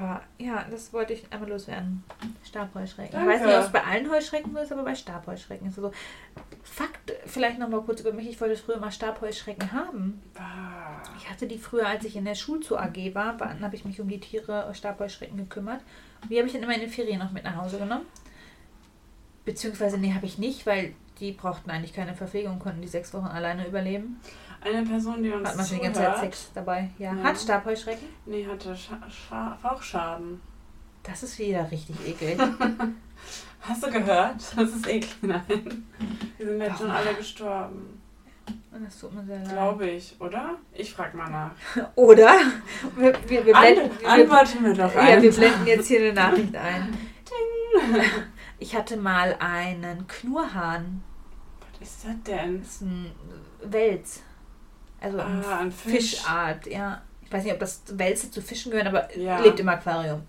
S3: Ja.
S2: Aber ja, das wollte ich einmal loswerden. Stabheuschrecken.
S3: Danke.
S2: Ich weiß nicht, ob es bei allen Heuschrecken so ist, aber bei Stabheuschrecken ist es so. Fakt, vielleicht noch mal kurz über mich. Ich wollte früher mal Stabheuschrecken haben.
S3: Ah.
S2: Ich hatte die früher, als ich in der Schulzoo AG war, dann habe ich mich um die Tiere Stabheuschrecken gekümmert. Und die habe ich dann immer in den Ferien noch mit nach Hause genommen. Beziehungsweise, nee, habe ich nicht, weil die brauchten eigentlich keine Verpflegung, konnten die sechs Wochen alleine überleben.
S3: Eine Person, die uns
S2: Hat man schon die ganze Zeit Sex dabei. Ja.
S3: Ja.
S2: Hat Stabheuschrecken?
S3: nee, hatte Scha Scha Fauchschaden.
S2: Das ist wieder richtig eklig.
S3: Hast du gehört? Das ist eklig. Nein. Die sind jetzt schon alle gestorben.
S2: Und das tut mir sehr leid.
S3: Glaube ich, oder? Ich frag mal nach.
S2: Oder? Wir, wir, wir, blenden,
S3: An antworten wir doch
S2: ja, wir blenden jetzt hier eine Nachricht ein. Ich hatte mal einen Knurrhahn.
S3: Was ist das denn?
S2: Das ist ein Wels. Also
S3: Ah, ein Fisch.
S2: Fischart, ja. Ich weiß nicht, ob das Wälze zu Fischen gehören, aber
S3: Ja.
S2: lebt im Aquarium.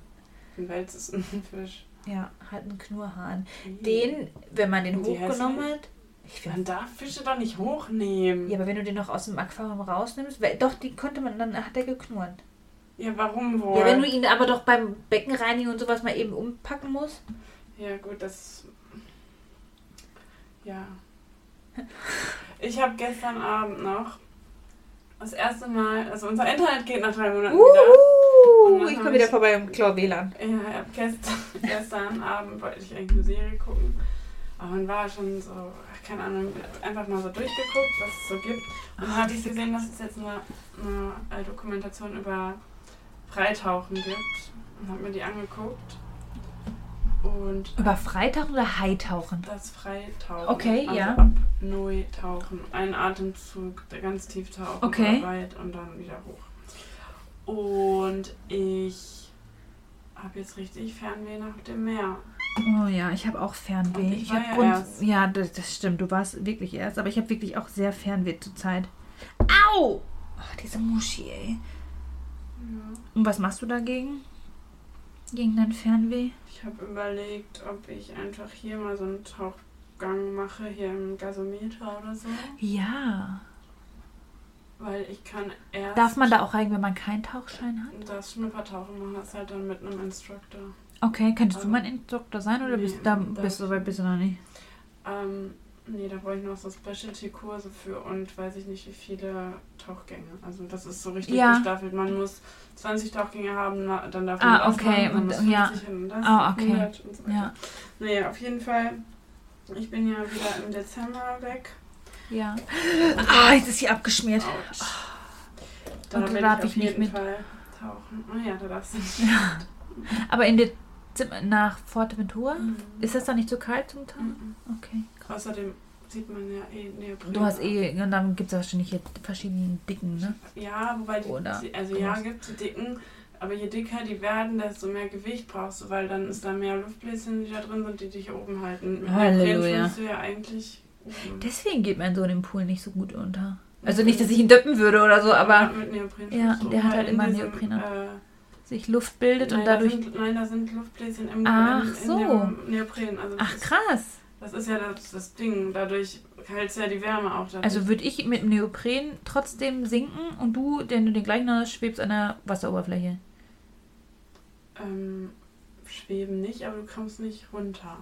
S3: Ein Wels ist ein Fisch.
S2: Ja, hat einen Knurrhahn. Den, wenn man den
S3: die
S2: hochgenommen hat. Ich
S3: Man darf Fische doch nicht hochnehmen.
S2: ja, aber wenn du den noch aus dem Aquarium rausnimmst, weil, doch, die konnte man, dann hat er geknurrt.
S3: Ja, warum wohl?
S2: Ja, wenn du ihn aber doch beim Beckenreinigen und sowas mal eben umpacken musst.
S3: Ja, gut, das. Ja. Ich habe gestern Abend noch das erste Mal, also unser Internet geht nach drei Monaten wieder. Und
S2: Uh,
S3: dann
S2: ich komme wieder
S3: ich-
S2: vorbei und klau WLAN.
S3: Ja, gestern, gestern Abend wollte ich eigentlich eine Serie gucken. Aber man war schon so, ach, keine Ahnung, einfach mal so durchgeguckt, was es so gibt. Und dann hatte ich gesehen, dass es jetzt eine, eine Dokumentation über Freitauchen gibt. Und habe mir die angeguckt. Und
S2: Über Freitauchen oder Haitauchen?
S3: das Freitauchen.
S2: Okay,
S3: also
S2: ja.
S3: Apnoe-Tauchen. Ein Atemzug, der ganz tief tauchen
S2: Okay.
S3: weit und dann wieder hoch. Und ich habe jetzt richtig Fernweh nach dem Meer.
S2: Oh ja, ich habe auch Fernweh.
S3: Und ich
S2: Ich
S3: war
S2: hab
S3: ja erst.
S2: ja das, das stimmt. Du warst wirklich erst, aber ich habe wirklich auch sehr Fernweh zurzeit. Au! Oh, diese Muschi, ey. Und was machst du dagegen? Gegen dein Fernweh?
S3: Ich habe überlegt, ob ich einfach hier mal so einen Tauchgang mache, hier im Gasometer oder so.
S2: Ja.
S3: Weil ich kann erst
S2: Darf man da auch rein, wenn man keinen Tauchschein hat?
S3: das Schnuppertauchen machen, das halt dann mit einem Instructor.
S2: Okay, könntest du
S3: Ähm,
S2: mein Instruktor sein oder
S3: nee,
S2: bist da bist du soweit bist du noch nicht?
S3: Ähm, nee, da brauche ich noch so Specialty-Kurse für und weiß ich nicht, wie viele Tauchgänge. Also das ist so richtig
S2: Ja.
S3: gestaffelt. Man muss 20 Tauchgänge haben, dann darf man
S2: Ah, okay,
S3: machen, man
S2: und-
S3: muss 50
S2: ja.
S3: und das,
S2: Ah, okay.
S3: 100 und so weiter.
S2: Ja.
S3: Naja, auf jeden Fall, ich bin ja wieder im Dezember weg.
S2: Ja. Ah, jetzt ist sie abgeschmiert.
S3: Autsch. Da
S2: Und da
S3: will
S2: darf
S3: ich
S2: ich nicht mit.
S3: Fall tauchen. Oh ja, da darfst du nicht.
S2: Aber in Dezember nach Forteventura?
S3: Mhm.
S2: Ist das da nicht so kalt zum Tag?
S3: Mhm.
S2: Okay.
S3: Außerdem sieht man ja eh Neopren.
S2: Du hast eh, und dann gibt es wahrscheinlich jetzt verschiedene Dicken, ne?
S3: Ja, wobei die,
S2: Oder
S3: also ja, gibt die dicken, aber je dicker die werden, desto mehr Gewicht brauchst du, weil dann ist da mehr Luftbläschen, die da drin sind, die dich oben halten. Mit
S2: Halleluja.
S3: Du ja eigentlich oben.
S2: Deswegen geht mein Sohn im Pool nicht so gut unter. Also nicht, dass ich ihn döppen würde oder so, aber
S3: mit Neopren
S2: Ja,
S3: du
S2: der
S3: oben,
S2: hat halt
S3: in
S2: immer Neopren.
S3: Äh,
S2: sich Luft bildet
S3: nein,
S2: und dadurch.
S3: Da sind, nein, da sind Luftbläschen im,
S2: Ach
S3: in, in
S2: so.
S3: dem Neopren. Also
S2: Ach
S3: ist-
S2: krass.
S3: Das ist ja das, das Ding. Dadurch hält ja die Wärme auch. Dadurch.
S2: Also würde ich mit dem Neopren trotzdem sinken und du, denn du den gleichen hast, schwebst an der Wasseroberfläche.
S3: Ähm, schweben nicht, aber du kommst nicht runter.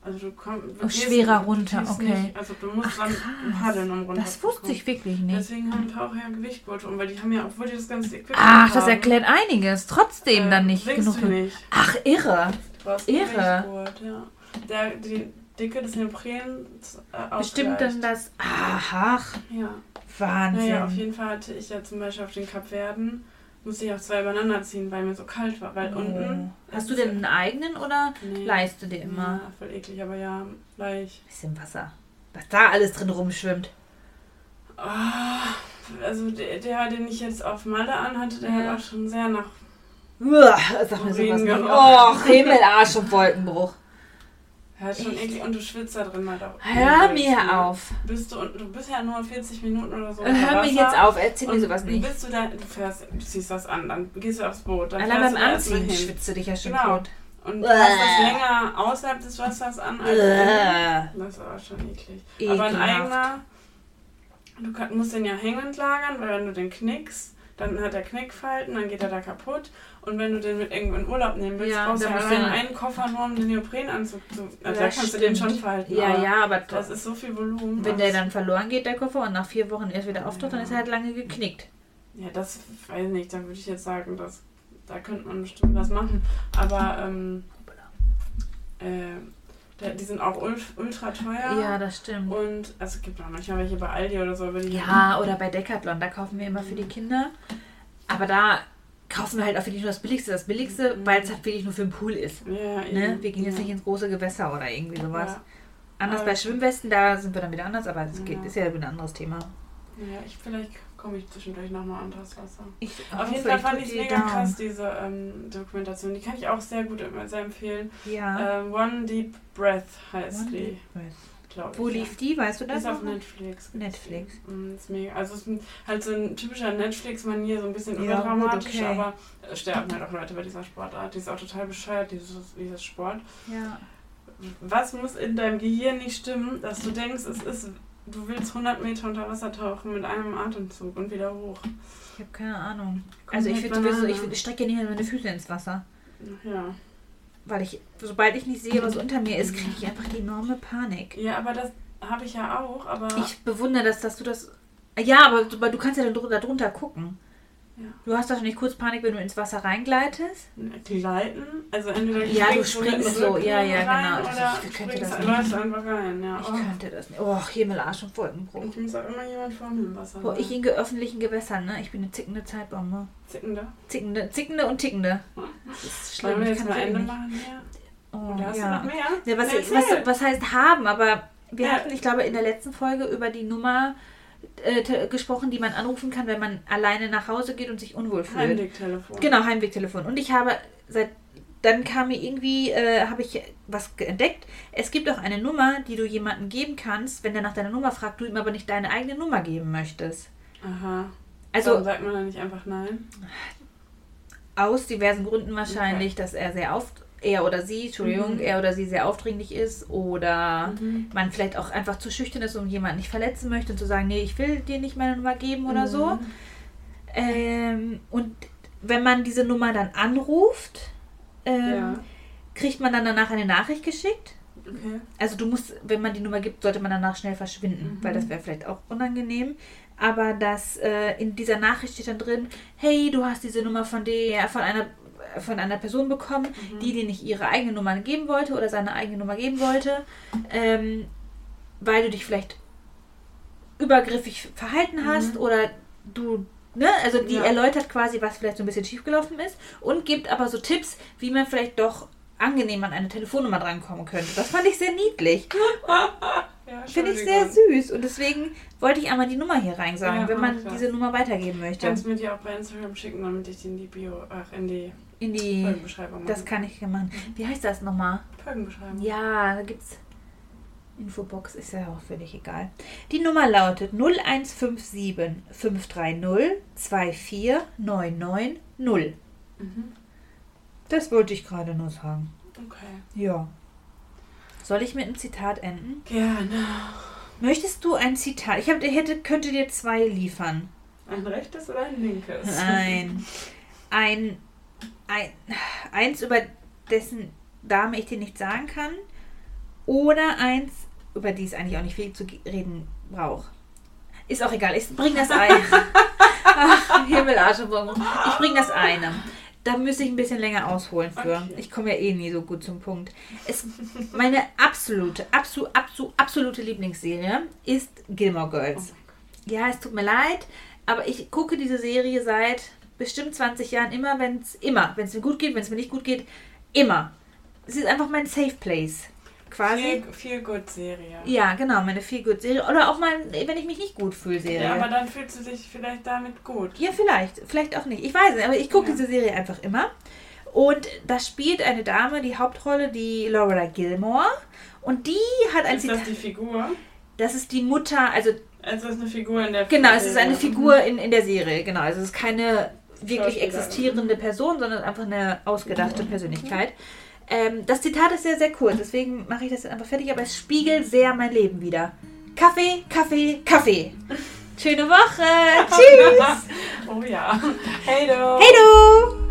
S3: Also du kommst.
S2: Oh, schwerer runter, okay.
S3: Nicht, also du musst
S2: Ach,
S3: dann
S2: krass.
S3: paddeln, um runter
S2: Das wusste ich wirklich nicht.
S3: Deswegen haben Taucher ja Gewichtgurte um, weil die haben ja, obwohl die das ganze Equipment
S2: Ach, das
S3: haben,
S2: erklärt einiges. Trotzdem
S3: äh,
S2: dann nicht genug.
S3: Du nicht.
S2: Ach, irre.
S3: Du
S2: Irre.
S3: Ja. Der, die Dicke des Neoprens äh,
S2: Bestimmt dann das. Ach,
S3: Ja.
S2: Wahnsinn.
S3: Naja, auf jeden Fall hatte ich ja zum Beispiel auf den Kapverden, musste ich auch zwei übereinander ziehen, weil mir so kalt war. Weil
S2: Oh.
S3: unten.
S2: Hast du denn einen eigenen oder
S3: Nee.
S2: leihst du dir immer?
S3: Ja, voll eklig, aber ja, gleich.
S2: Bisschen Wasser. Was da alles drin rumschwimmt.
S3: Ah, also der, der, den ich jetzt auf Malle anhatte, der
S2: Ja.
S3: hat auch schon sehr nach.
S2: Uah, sag mir sowas
S3: Urin
S2: nicht.
S3: gerochen.
S2: Oh, Himmel, Arsch und Wolkenbruch.
S3: Hat schon
S2: Echt?
S3: eklig und du schwitzt da drin halt auch.
S2: Hör mir
S3: ne?
S2: auf.
S3: Bist du, und du bist ja nur 40 Minuten oder so.
S2: Hör mir jetzt auf, erzähl mir sowas nicht.
S3: Bist du da, du fährst, du ziehst das an, dann gehst du aufs Boot, dann
S2: Allein beim
S3: da
S2: Anziehen
S3: hin.
S2: schwitzt du dich ja schon
S3: Genau.
S2: tot.
S3: Und du hast das länger außerhalb des Wassers an als. Das war schon eklig. Aber ein
S2: Ekelhaft.
S3: eigener, du kann- musst den ja hängend lagern, weil wenn du den knickst, dann hat er Knickfalten, dann geht er da kaputt. Und wenn du den mit irgendwo in Urlaub nehmen willst,
S2: Ja,
S3: brauchst du
S2: dann
S3: ja
S2: ja-
S3: einen Koffer nur um den Neoprenanzug zu. Also
S2: Ja,
S3: da kannst du den schon
S2: stimmt.
S3: falten.
S2: Ja,
S3: aber
S2: ja, aber
S3: Das ist so viel Volumen.
S2: wenn der dann verloren geht, der Koffer, und nach vier Wochen erst wieder auftaucht, dann ist er halt lange geknickt.
S3: Ja, das weiß ich nicht. Da würde ich jetzt sagen, dass da könnte man bestimmt was machen. Aber ähm, äh, die sind auch ult- ultra teuer.
S2: Ja, das stimmt.
S3: Und also es gibt auch manchmal welche bei Aldi oder so, aber die
S2: Ja, oder bei Decathlon, da kaufen wir immer für die Kinder. Aber da kaufen wir halt auch wirklich nur das Billigste. Das Billigste,
S3: Mhm.
S2: weil es halt wirklich nur für den Pool ist.
S3: Ja,
S2: Ne? Wir gehen jetzt nicht ins große Gewässer oder irgendwie sowas. Anders
S3: Aber-
S2: bei Schwimmwesten, da sind wir dann wieder anders, aber das geht, ist ja wieder ein anderes Thema.
S3: Ja, ich, vielleicht komme ich zwischendurch nochmal an das Wasser.
S2: Ich
S3: Auf jeden Fall fand ich es mega krass, diese ähm, Dokumentation. Die kann ich auch sehr gut sehr empfehlen.
S2: Ja.
S3: Ähm, One Deep Breath heißt
S2: One
S3: die,
S2: Deep Breath.
S3: Glaube ich.
S2: Wo lief die, weißt du das?
S3: ist auf
S2: noch?
S3: Netflix.
S2: Netflix.
S3: Mm, ist mega. Also es ist halt so ein typischer Netflix-Manier, so ein bisschen
S2: Ja,
S3: überdramatisch,
S2: okay.
S3: aber es sterben halt auch Leute bei dieser Sportart. Die ist auch total bescheuert, dieses, dieses Sport.
S2: Ja.
S3: Was muss in deinem Gehirn nicht stimmen, dass du denkst, es ist, du willst 100 Meter unter Wasser tauchen mit einem Atemzug und wieder hoch?
S2: Ich habe keine Ahnung. Also ich,
S3: Komplett
S2: würd sowieso,
S3: Banane.
S2: ich, ich strecke ja nicht mehr meine Füße ins Wasser.
S3: Ja.
S2: Weil ich, sobald ich nicht sehe, was unter mir ist, kriege ich einfach die enorme Panik.
S3: Ja, aber das habe ich ja auch, aber
S2: Ich bewundere das, dass du das. Ja, aber du, kannst ja dann drunter, drunter gucken.
S3: Ja.
S2: Du hast doch nicht kurz Panik, wenn du ins Wasser reingleitest?
S3: gleiten, also entweder
S2: Ja, du
S3: springst
S2: so, ja, ja,
S3: rein
S2: genau.
S3: Oder
S2: Ich könnte das nicht.
S3: einfach rein, ja.
S2: Ich
S3: Oh.
S2: könnte das nicht. Oh, Himmel, Arsch und Wolkenbruch.
S3: Ich muss auch immer jemand vor mir im Wasser.
S2: Boah, ich in öffentlichen Gewässern, ne? Ich bin eine zickende Zeitbombe.
S3: Zickende.
S2: Zickende, zickende und tickende. Das ist schlimm.
S3: Wollen wir jetzt mal Ende machen hier?
S2: Oh,
S3: Oder hast
S2: ja.
S3: du noch mehr?
S2: Ja, was, was, was heißt haben? Aber wir
S3: Ja.
S2: hatten, ich glaube, in der letzten Folge über die Nummer äh, gesprochen, die man anrufen kann, wenn man alleine nach Hause geht und sich unwohl fühlt.
S3: Heimwegtelefon.
S2: Genau, Heimwegtelefon. Und ich habe seit dann kam mir irgendwie, äh, habe ich was entdeckt. Es gibt auch eine Nummer, die du jemandem geben kannst, wenn der nach deiner Nummer fragt, du ihm aber nicht deine eigene Nummer geben möchtest.
S3: Aha.
S2: Also
S3: Warum sagt man dann nicht einfach nein?
S2: aus diversen Gründen wahrscheinlich, dass er sehr oft, er oder sie, Entschuldigung,
S3: Mhm.
S2: er oder sie sehr aufdringlich ist oder
S3: Mhm.
S2: man vielleicht auch einfach zu schüchtern ist, um jemanden nicht verletzen möchte und zu sagen, nee, ich will dir nicht meine Nummer geben oder so.
S3: Mhm.
S2: Ähm, und wenn man diese Nummer dann anruft, ähm,
S3: Ja.
S2: kriegt man dann danach eine Nachricht geschickt.
S3: Okay.
S2: Also du musst, wenn man die Nummer gibt, sollte man danach schnell verschwinden,
S3: Mhm.
S2: weil das wäre vielleicht auch unangenehm. Aber das äh, in dieser Nachricht steht dann drin, hey, du hast diese Nummer von der, von einer von einer Person bekommen,
S3: Mhm.
S2: die dir nicht ihre eigene Nummer geben wollte oder seine eigene Nummer geben wollte, ähm, weil du dich vielleicht übergriffig verhalten hast
S3: Mhm.
S2: oder du, ne, also die
S3: Ja.
S2: erläutert quasi, was vielleicht so ein bisschen schiefgelaufen ist und gibt aber so Tipps, wie man vielleicht doch angenehm an eine Telefonnummer drankommen könnte. Das fand ich sehr niedlich.
S3: Ja,
S2: Finde ich sehr süß. Und deswegen wollte ich einmal die Nummer hier rein sagen,
S3: Ja,
S2: wenn man
S3: das.
S2: diese Nummer weitergeben möchte.
S3: Kannst du mir die auch bei Instagram schicken, damit ich die in die Bio, ach, in die
S2: In die.
S3: Folgenbeschreibung
S2: Das kann ich machen. Wie heißt das nochmal?
S3: Folgenbeschreibung.
S2: Ja, da gibt's. Infobox ist ja auch völlig egal. Die Nummer lautet 0157 530 24990.
S3: Mhm.
S2: Das wollte ich gerade nur sagen.
S3: Okay.
S2: Ja. Soll ich mit einem Zitat enden?
S3: Gerne.
S2: Möchtest du ein Zitat? Ich hab, hätte, könnte dir zwei liefern.
S3: Ein rechtes oder ein linkes?
S2: Nein. Ein, ein, eins, über dessen Dame ich dir nicht sagen kann. Oder eins, über die es eigentlich auch nicht viel zu reden braucht. Ist auch egal, ich bring das ein. Ach, Himmel, Arsch und Bonbon. Ich bring das eine. Da müsste ich ein bisschen länger ausholen für.
S3: Okay.
S2: Ich komme ja eh nie so gut zum Punkt. Es, meine absolute, absolute, absolute, absolute Lieblingsserie ist Gilmore Girls. Ja, es tut mir leid, aber ich gucke diese Serie seit bestimmt 20 Jahren immer, wenn es immer, wenn es mir gut geht, wenn es mir nicht gut geht, immer. Es ist einfach mein Safe Place. Quasi.
S3: Viel, gut Serie.
S2: Ja, genau, meine Feel Good Serie. Oder auch mal, wenn ich mich nicht gut fühle, Serie.
S3: Ja, aber dann fühlst du dich vielleicht damit gut.
S2: Ja, vielleicht. Vielleicht auch nicht. Ich weiß nicht, aber ich gucke
S3: Ja.
S2: diese Serie einfach immer. Und da spielt eine Dame die Hauptrolle, die Laura Gilmore. Und die hat ein
S3: Ist das die Figur?
S2: Das ist die Mutter, also
S3: Also ist eine Figur in der
S2: genau, es ist eine. Figur in, in der Serie. Genau, also es ist keine wirklich
S3: Schauspielerin.
S2: existierende Person, sondern einfach eine ausgedachte Persönlichkeit. Ähm, das Zitat ist sehr, sehr kurz, deswegen mache ich das jetzt einfach fertig, aber es spiegelt sehr mein Leben wieder. Kaffee, Kaffee, Kaffee. Schöne Woche. Tschüss.
S3: Oh ja. Hey du.
S2: Hey du.